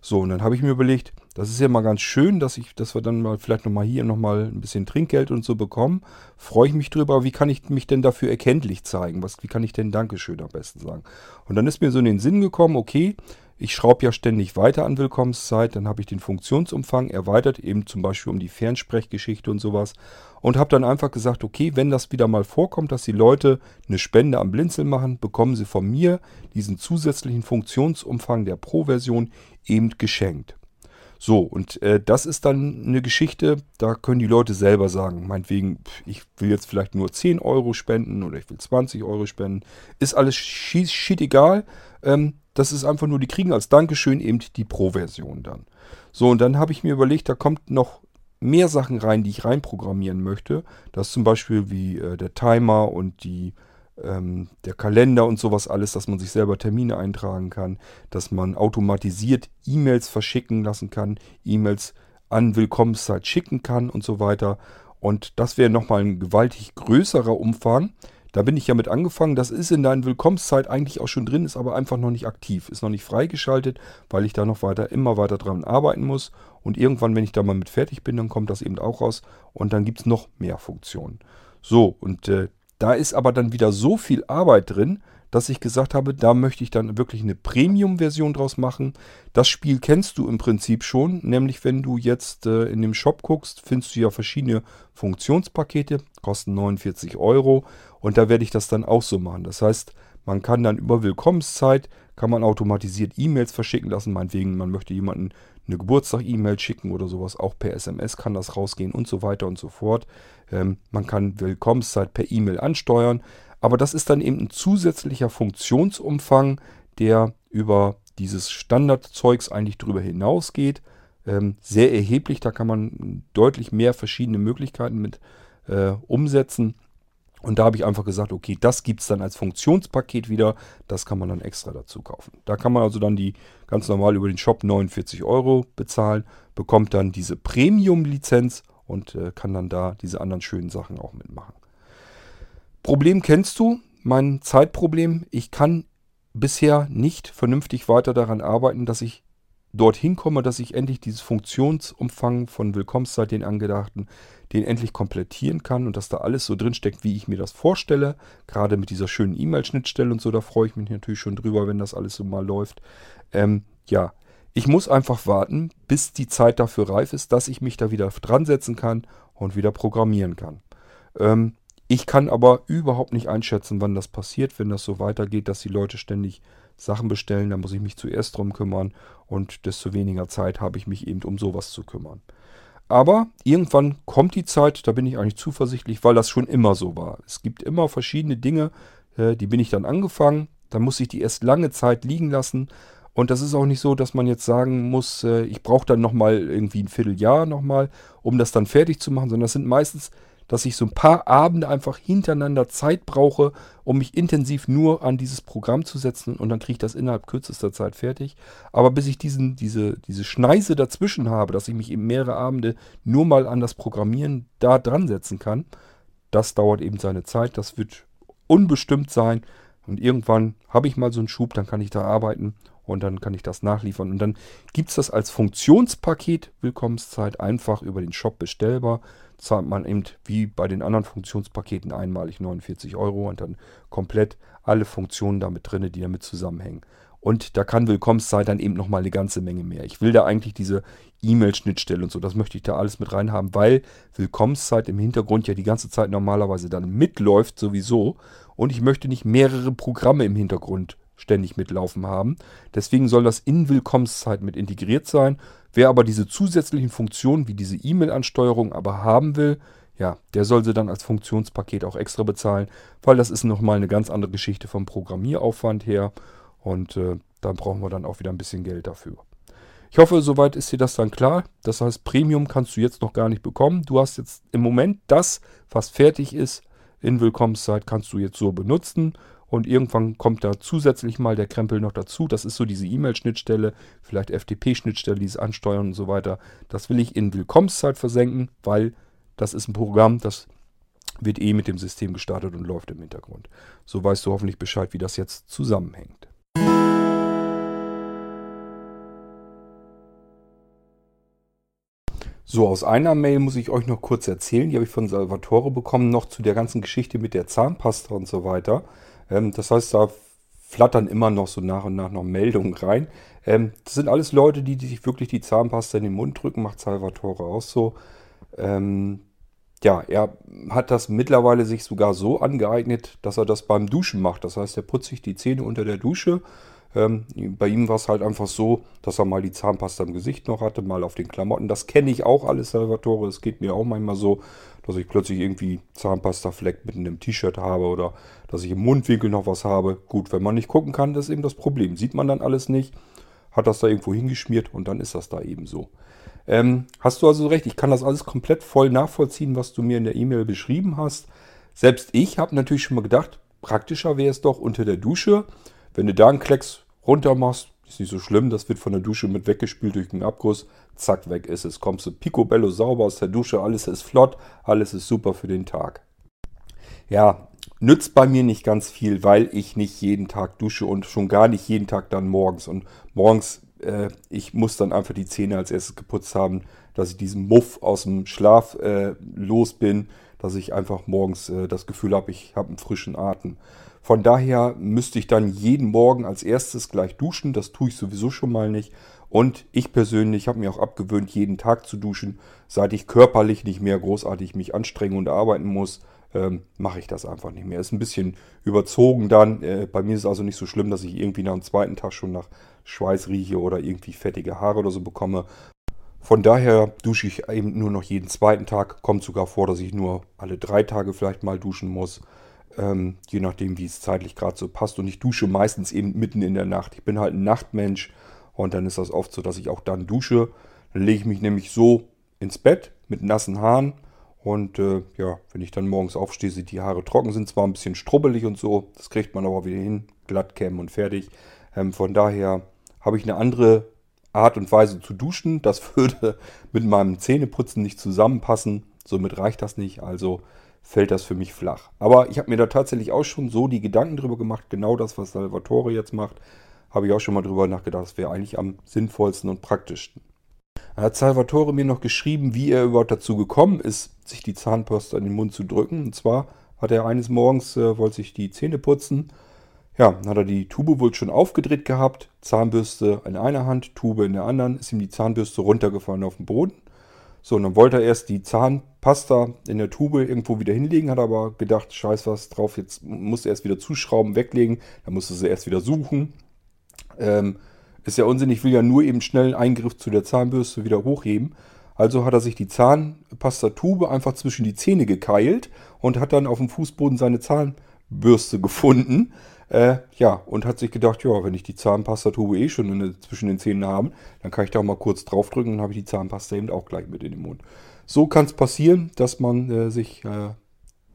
So, und dann habe ich mir überlegt, das ist ja mal ganz schön, dass ich, dass wir dann mal vielleicht nochmal hier nochmal ein bisschen Trinkgeld und so bekommen. Freue ich mich drüber, wie kann ich mich denn dafür erkenntlich zeigen? Was, wie kann ich denn Dankeschön am besten sagen? Und dann ist mir so in den Sinn gekommen, okay, ich schraube ja ständig weiter an Willkommenszeit, dann habe ich den Funktionsumfang erweitert, eben zum Beispiel um die Fernsprechgeschichte und sowas. Und habe dann einfach gesagt, okay, wenn das wieder mal vorkommt, dass die Leute eine Spende am Blinzeln machen, bekommen sie von mir diesen zusätzlichen Funktionsumfang der Pro-Version eben geschenkt. So, und äh, das ist dann eine Geschichte, da können die Leute selber sagen, meinetwegen, ich will jetzt vielleicht nur 10 Euro spenden oder ich will 20 Euro spenden. Ist alles shit egal. Ähm, das ist einfach nur, die kriegen als Dankeschön eben die Pro-Version dann. So, und dann habe ich mir überlegt, da kommt noch mehr Sachen rein, die ich reinprogrammieren möchte. Das ist zum Beispiel wie äh, der Timer und die, ähm, der Kalender und sowas alles, dass man sich selber Termine eintragen kann, dass man automatisiert E-Mails verschicken lassen kann, E-Mails an Willkommenszeit schicken kann und so weiter. Und das wäre nochmal ein gewaltig größerer Umfang. Da bin ich ja mit angefangen. Das ist in deiner Willkommenszeit eigentlich auch schon drin, ist aber einfach noch nicht aktiv, ist noch nicht freigeschaltet, weil ich da noch weiter, immer weiter dran arbeiten muss. Und irgendwann, wenn ich da mal mit fertig bin, dann kommt das eben auch raus und dann gibt es noch mehr Funktionen. So, und äh, da ist aber dann wieder so viel Arbeit drin, dass ich gesagt habe, da möchte ich dann wirklich eine Premium-Version draus machen. Das Spiel kennst du im Prinzip schon, nämlich wenn du jetzt äh, in dem Shop guckst, findest du ja verschiedene Funktionspakete, kosten 49 Euro und da werde ich das dann auch so machen. Das heißt, man kann dann über Willkommenszeit, kann man automatisiert E-Mails verschicken lassen, meinetwegen, man möchte jemanden eine Geburtstag-E-Mail schicken oder sowas, auch per SMS kann das rausgehen und so weiter und so fort. Ähm, man kann Willkommenszeit per E-Mail ansteuern. Aber das ist dann eben ein zusätzlicher Funktionsumfang, der über dieses Standardzeugs eigentlich drüber hinausgeht. Ähm, sehr erheblich, da kann man deutlich mehr verschiedene Möglichkeiten mit äh, umsetzen. Und da habe ich einfach gesagt, okay, das gibt es dann als Funktionspaket wieder. Das kann man dann extra dazu kaufen. Da kann man also dann die ganz normal über den Shop 49 Euro bezahlen, bekommt dann diese Premium-Lizenz und äh, kann dann da diese anderen schönen Sachen auch mitmachen. Problem kennst du, mein Zeitproblem. Ich kann bisher nicht vernünftig weiter daran arbeiten, dass ich dorthin komme, dass ich endlich dieses Funktionsumfang von Willkommenszeit, den angedachten, den endlich komplettieren kann und dass da alles so drinsteckt, wie ich mir das vorstelle. Gerade mit dieser schönen E-Mail-Schnittstelle und so, da freue ich mich natürlich schon drüber, wenn das alles so mal läuft. Ähm, ja, ich muss einfach warten, bis die Zeit dafür reif ist, dass ich mich da wieder dran setzen kann und wieder programmieren kann. Ähm, ich kann aber überhaupt nicht einschätzen, wann das passiert, wenn das so weitergeht, dass die Leute ständig Sachen bestellen. Da muss ich mich zuerst drum kümmern und desto weniger Zeit habe ich mich eben um sowas zu kümmern. Aber irgendwann kommt die Zeit, da bin ich eigentlich zuversichtlich, weil das schon immer so war. Es gibt immer verschiedene Dinge, äh, die bin ich dann angefangen, dann muss ich die erst lange Zeit liegen lassen. Und das ist auch nicht so, dass man jetzt sagen muss, äh, ich brauche dann nochmal irgendwie ein Vierteljahr nochmal, um das dann fertig zu machen, sondern das sind meistens dass ich so ein paar Abende einfach hintereinander Zeit brauche, um mich intensiv nur an dieses Programm zu setzen und dann kriege ich das innerhalb kürzester Zeit fertig. Aber bis ich diesen, diese, diese Schneise dazwischen habe, dass ich mich eben mehrere Abende nur mal an das Programmieren da dran setzen kann, das dauert eben seine Zeit. Das wird unbestimmt sein. Und irgendwann habe ich mal so einen Schub, dann kann ich da arbeiten und dann kann ich das nachliefern. Und dann gibt es das als Funktionspaket Willkommenszeit einfach über den Shop bestellbar zahlt man eben wie bei den anderen Funktionspaketen einmalig 49 Euro und dann komplett alle Funktionen damit drin, die damit zusammenhängen. Und da kann Willkommenszeit dann eben nochmal eine ganze Menge mehr. Ich will da eigentlich diese E-Mail-Schnittstelle und so, das möchte ich da alles mit reinhaben, weil Willkommenszeit im Hintergrund ja die ganze Zeit normalerweise dann mitläuft sowieso. Und ich möchte nicht mehrere Programme im Hintergrund ständig mitlaufen haben. Deswegen soll das in Willkommenszeit mit integriert sein. Wer aber diese zusätzlichen Funktionen wie diese E-Mail-Ansteuerung aber haben will, ja, der soll sie dann als Funktionspaket auch extra bezahlen, weil das ist nochmal eine ganz andere Geschichte vom Programmieraufwand her und äh, da brauchen wir dann auch wieder ein bisschen Geld dafür. Ich hoffe, soweit ist dir das dann klar. Das heißt, Premium kannst du jetzt noch gar nicht bekommen. Du hast jetzt im Moment das, was fertig ist in Willkommenszeit, kannst du jetzt so benutzen und irgendwann kommt da zusätzlich mal der Krempel noch dazu. Das ist so diese E-Mail-Schnittstelle, vielleicht FTP-Schnittstelle, dieses Ansteuern und so weiter. Das will ich in Willkommenszeit versenken, weil das ist ein Programm, das wird eh mit dem System gestartet und läuft im Hintergrund. So weißt du hoffentlich Bescheid, wie das jetzt zusammenhängt. So, aus einer Mail muss ich euch noch kurz erzählen. Die habe ich von Salvatore bekommen, noch zu der ganzen Geschichte mit der Zahnpasta und so weiter. Ähm, das heißt, da flattern immer noch so nach und nach noch Meldungen rein. Ähm, das sind alles Leute, die, die, sich wirklich die Zahnpasta in den Mund drücken, macht Salvatore auch so. Ähm, ja, er hat das mittlerweile sich sogar so angeeignet, dass er das beim Duschen macht. Das heißt, er putzt sich die Zähne unter der Dusche. Ähm, bei ihm war es halt einfach so, dass er mal die Zahnpasta im Gesicht noch hatte, mal auf den Klamotten. Das kenne ich auch alles, Salvatore. Es geht mir auch manchmal so dass ich plötzlich irgendwie Zahnpastafleck mitten im T-Shirt habe oder dass ich im Mundwinkel noch was habe. Gut, wenn man nicht gucken kann, das ist eben das Problem. Sieht man dann alles nicht, hat das da irgendwo hingeschmiert und dann ist das da eben so. Ähm, hast du also recht, ich kann das alles komplett voll nachvollziehen, was du mir in der E-Mail beschrieben hast. Selbst ich habe natürlich schon mal gedacht, praktischer wäre es doch unter der Dusche, wenn du da einen Klecks runter machst, ist nicht so schlimm, das wird von der Dusche mit weggespült durch den Abguss. Zack, weg ist es. Kommst du picobello sauber aus der Dusche, alles ist flott, alles ist super für den Tag. Ja, nützt bei mir nicht ganz viel, weil ich nicht jeden Tag dusche und schon gar nicht jeden Tag dann morgens. Und morgens, äh, ich muss dann einfach die Zähne als erstes geputzt haben, dass ich diesen Muff aus dem Schlaf äh, los bin dass ich einfach morgens äh, das Gefühl habe, ich habe einen frischen Atem. Von daher müsste ich dann jeden Morgen als erstes gleich duschen. Das tue ich sowieso schon mal nicht. Und ich persönlich habe mir auch abgewöhnt, jeden Tag zu duschen. Seit ich körperlich nicht mehr großartig mich anstrengen und arbeiten muss, ähm, mache ich das einfach nicht mehr. Ist ein bisschen überzogen dann. Äh, bei mir ist es also nicht so schlimm, dass ich irgendwie nach dem zweiten Tag schon nach Schweiß rieche oder irgendwie fettige Haare oder so bekomme. Von daher dusche ich eben nur noch jeden zweiten Tag. Kommt sogar vor, dass ich nur alle drei Tage vielleicht mal duschen muss. Ähm, je nachdem, wie es zeitlich gerade so passt. Und ich dusche meistens eben mitten in der Nacht. Ich bin halt ein Nachtmensch und dann ist das oft so, dass ich auch dann dusche. Dann lege ich mich nämlich so ins Bett mit nassen Haaren. Und äh, ja, wenn ich dann morgens aufstehe, sind die Haare trocken, sind zwar ein bisschen strubbelig und so, das kriegt man aber wieder hin, glatt kämmen und fertig. Ähm, von daher habe ich eine andere Art und Weise zu duschen. Das würde mit meinem Zähneputzen nicht zusammenpassen. Somit reicht das nicht. Also fällt das für mich flach. Aber ich habe mir da tatsächlich auch schon so die Gedanken drüber gemacht, genau das, was Salvatore jetzt macht, habe ich auch schon mal drüber nachgedacht, das wäre eigentlich am sinnvollsten und praktischsten. Dann hat Salvatore mir noch geschrieben, wie er überhaupt dazu gekommen ist, sich die Zahnpasta in den Mund zu drücken. Und zwar hat er eines Morgens, äh, wollte sich die Zähne putzen. Ja, hat er die Tube wohl schon aufgedreht gehabt, Zahnbürste in einer Hand, Tube in der anderen, ist ihm die Zahnbürste runtergefallen auf den Boden. So, und dann wollte er erst die Zahnpasta in der Tube irgendwo wieder hinlegen, hat aber gedacht, scheiß was drauf, jetzt muss er erst wieder zuschrauben, weglegen, dann musste sie erst wieder suchen. Ähm, ist ja unsinnig, ich will ja nur eben schnell einen Eingriff zu der Zahnbürste wieder hochheben. Also hat er sich die Zahnpastatube einfach zwischen die Zähne gekeilt und hat dann auf dem Fußboden seine Zahnbürste gefunden. Äh, ja, und hat sich gedacht, ja, wenn ich die Zahnpastatube eh schon in, zwischen den Zähnen habe, dann kann ich da mal kurz draufdrücken und habe ich die Zahnpasta eben auch gleich mit in den Mund. So kann es passieren, dass man äh, sich äh,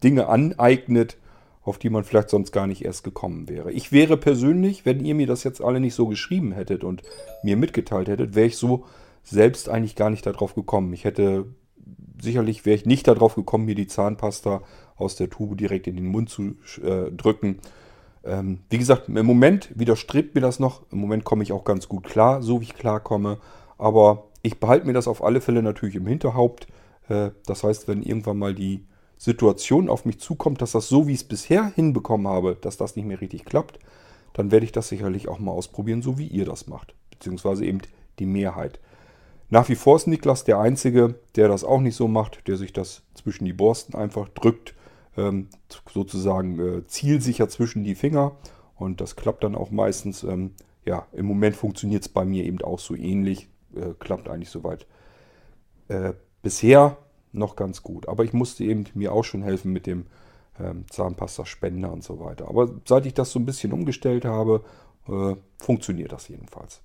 Dinge aneignet, auf die man vielleicht sonst gar nicht erst gekommen wäre. Ich wäre persönlich, wenn ihr mir das jetzt alle nicht so geschrieben hättet und mir mitgeteilt hättet, wäre ich so selbst eigentlich gar nicht darauf gekommen. Ich hätte sicherlich wäre ich nicht darauf gekommen, mir die Zahnpasta aus der Tube direkt in den Mund zu äh, drücken. Ähm, wie gesagt, im Moment widerstrebt mir das noch. Im Moment komme ich auch ganz gut klar, so wie ich klarkomme. Aber ich behalte mir das auf alle Fälle natürlich im Hinterhaupt. Äh, das heißt, wenn irgendwann mal die Situation auf mich zukommt, dass das so, wie ich es bisher hinbekommen habe, dass das nicht mehr richtig klappt, dann werde ich das sicherlich auch mal ausprobieren, so wie ihr das macht. Beziehungsweise eben die Mehrheit. Nach wie vor ist Niklas der Einzige, der das auch nicht so macht, der sich das zwischen die Borsten einfach drückt ähm, sozusagen äh, zielsicher zwischen die Finger und das klappt dann auch meistens. Ähm, ja, im Moment funktioniert es bei mir eben auch so ähnlich, äh, klappt eigentlich soweit. Äh, bisher noch ganz gut, aber ich musste eben mir auch schon helfen mit dem ähm, Zahnpasta-Spender und so weiter. Aber seit ich das so ein bisschen umgestellt habe, äh, funktioniert das jedenfalls.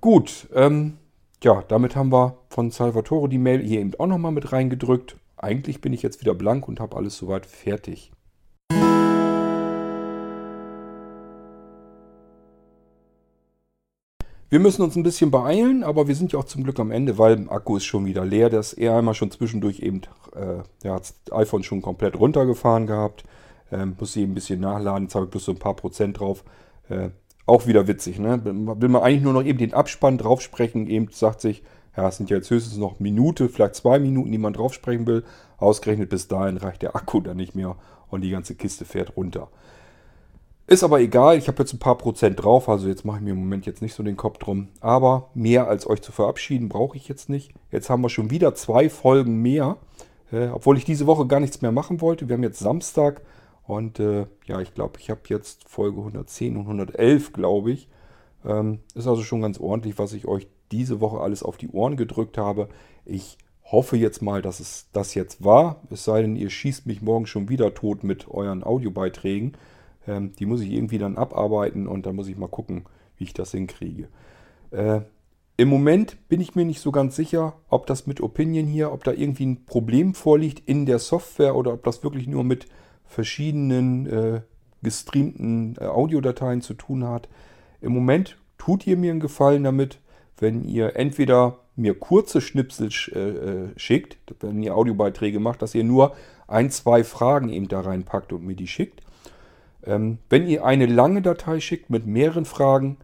Gut, ähm, ja, damit haben wir von Salvatore die Mail hier eben auch nochmal mit reingedrückt eigentlich bin ich jetzt wieder blank und habe alles soweit fertig. Wir müssen uns ein bisschen beeilen, aber wir sind ja auch zum Glück am Ende, weil der Akku ist schon wieder leer. Das eher einmal schon zwischendurch eben, äh, hat das iPhone schon komplett runtergefahren gehabt. Ähm, muss ich ein bisschen nachladen, jetzt habe ich bloß so ein paar Prozent drauf. Äh, auch wieder witzig, ne? Will man eigentlich nur noch eben den Abspann drauf sprechen, eben sagt sich, ja, es sind jetzt höchstens noch Minute, vielleicht zwei Minuten, die man drauf sprechen will. Ausgerechnet bis dahin reicht der Akku dann nicht mehr und die ganze Kiste fährt runter. Ist aber egal, ich habe jetzt ein paar Prozent drauf, also jetzt mache ich mir im Moment jetzt nicht so den Kopf drum. Aber mehr als euch zu verabschieden brauche ich jetzt nicht. Jetzt haben wir schon wieder zwei Folgen mehr, äh, obwohl ich diese Woche gar nichts mehr machen wollte. Wir haben jetzt Samstag und äh, ja, ich glaube, ich habe jetzt Folge 110 und 111, glaube ich. Ähm, ist also schon ganz ordentlich, was ich euch diese Woche alles auf die Ohren gedrückt habe. Ich hoffe jetzt mal, dass es das jetzt war. Es sei denn, ihr schießt mich morgen schon wieder tot mit euren Audiobeiträgen. Ähm, die muss ich irgendwie dann abarbeiten und dann muss ich mal gucken, wie ich das hinkriege. Äh, Im Moment bin ich mir nicht so ganz sicher, ob das mit Opinion hier, ob da irgendwie ein Problem vorliegt in der Software oder ob das wirklich nur mit verschiedenen äh, gestreamten äh, Audiodateien zu tun hat. Im Moment tut ihr mir einen Gefallen damit, wenn ihr entweder mir kurze Schnipsel äh, äh, schickt, wenn ihr Audiobeiträge macht, dass ihr nur ein, zwei Fragen eben da reinpackt und mir die schickt. Ähm, wenn ihr eine lange Datei schickt mit mehreren Fragen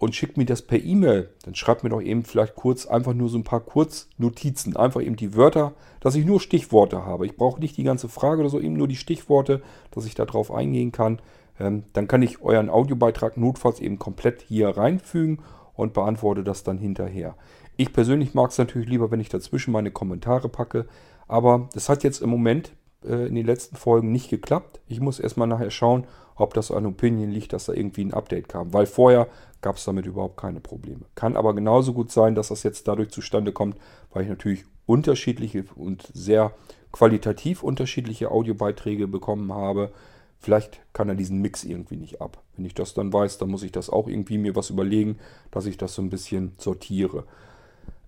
und schickt mir das per E-Mail. Dann schreibt mir doch eben vielleicht kurz einfach nur so ein paar Kurznotizen. Einfach eben die Wörter, dass ich nur Stichworte habe. Ich brauche nicht die ganze Frage oder so, eben nur die Stichworte, dass ich darauf eingehen kann. Ähm, dann kann ich euren Audiobeitrag notfalls eben komplett hier reinfügen und beantworte das dann hinterher. Ich persönlich mag es natürlich lieber, wenn ich dazwischen meine Kommentare packe. Aber das hat jetzt im Moment äh, in den letzten Folgen nicht geklappt. Ich muss erstmal nachher schauen, ob das an Opinion liegt, dass da irgendwie ein Update kam. Weil vorher gab es damit überhaupt keine Probleme. Kann aber genauso gut sein, dass das jetzt dadurch zustande kommt, weil ich natürlich unterschiedliche und sehr qualitativ unterschiedliche Audiobeiträge bekommen habe. Vielleicht kann er diesen Mix irgendwie nicht ab. Wenn ich das dann weiß, dann muss ich das auch irgendwie mir was überlegen, dass ich das so ein bisschen sortiere.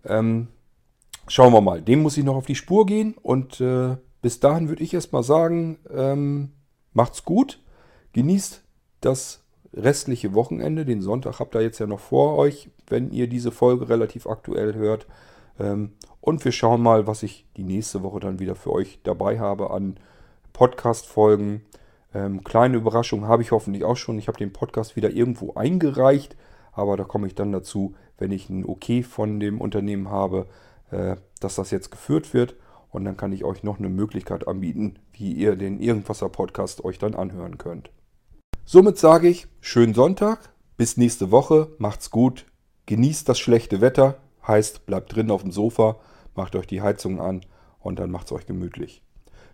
Ähm, schauen wir mal. Dem muss ich noch auf die Spur gehen und äh, bis dahin würde ich erstmal sagen, ähm, macht's gut, genießt das restliche Wochenende. Den Sonntag habt ihr jetzt ja noch vor euch, wenn ihr diese Folge relativ aktuell hört. Ähm, und wir schauen mal, was ich die nächste Woche dann wieder für euch dabei habe an Podcast-Folgen. Ähm, kleine Überraschung habe ich hoffentlich auch schon. Ich habe den Podcast wieder irgendwo eingereicht, aber da komme ich dann dazu, wenn ich ein Okay von dem Unternehmen habe, äh, dass das jetzt geführt wird. Und dann kann ich euch noch eine Möglichkeit anbieten, wie ihr den Irgendwasser Podcast euch dann anhören könnt. Somit sage ich, schönen Sonntag, bis nächste Woche, macht's gut, genießt das schlechte Wetter, heißt, bleibt drin auf dem Sofa, macht euch die Heizung an und dann macht's euch gemütlich.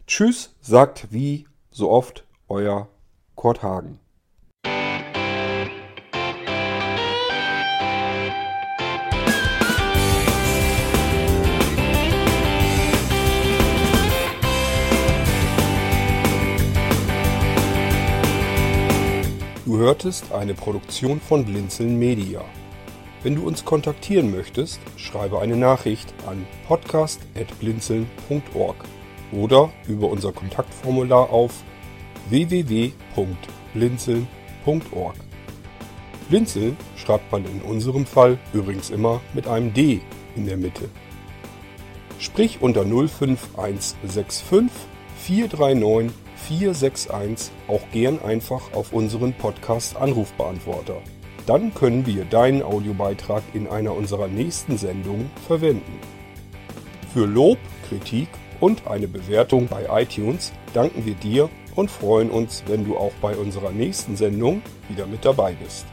Tschüss, sagt wie so oft euer Kurt Hagen. Du hörtest eine Produktion von Blinzeln Media. Wenn du uns kontaktieren möchtest, schreibe eine Nachricht an podcast.blinzeln.org oder über unser Kontaktformular auf www.blinzeln.org. Blinzeln schreibt man in unserem Fall übrigens immer mit einem D in der Mitte. Sprich unter 05165 439 461 auch gern einfach auf unseren Podcast Anrufbeantworter. Dann können wir deinen Audiobeitrag in einer unserer nächsten Sendungen verwenden. Für Lob, Kritik und eine Bewertung bei iTunes danken wir dir und freuen uns, wenn du auch bei unserer nächsten Sendung wieder mit dabei bist.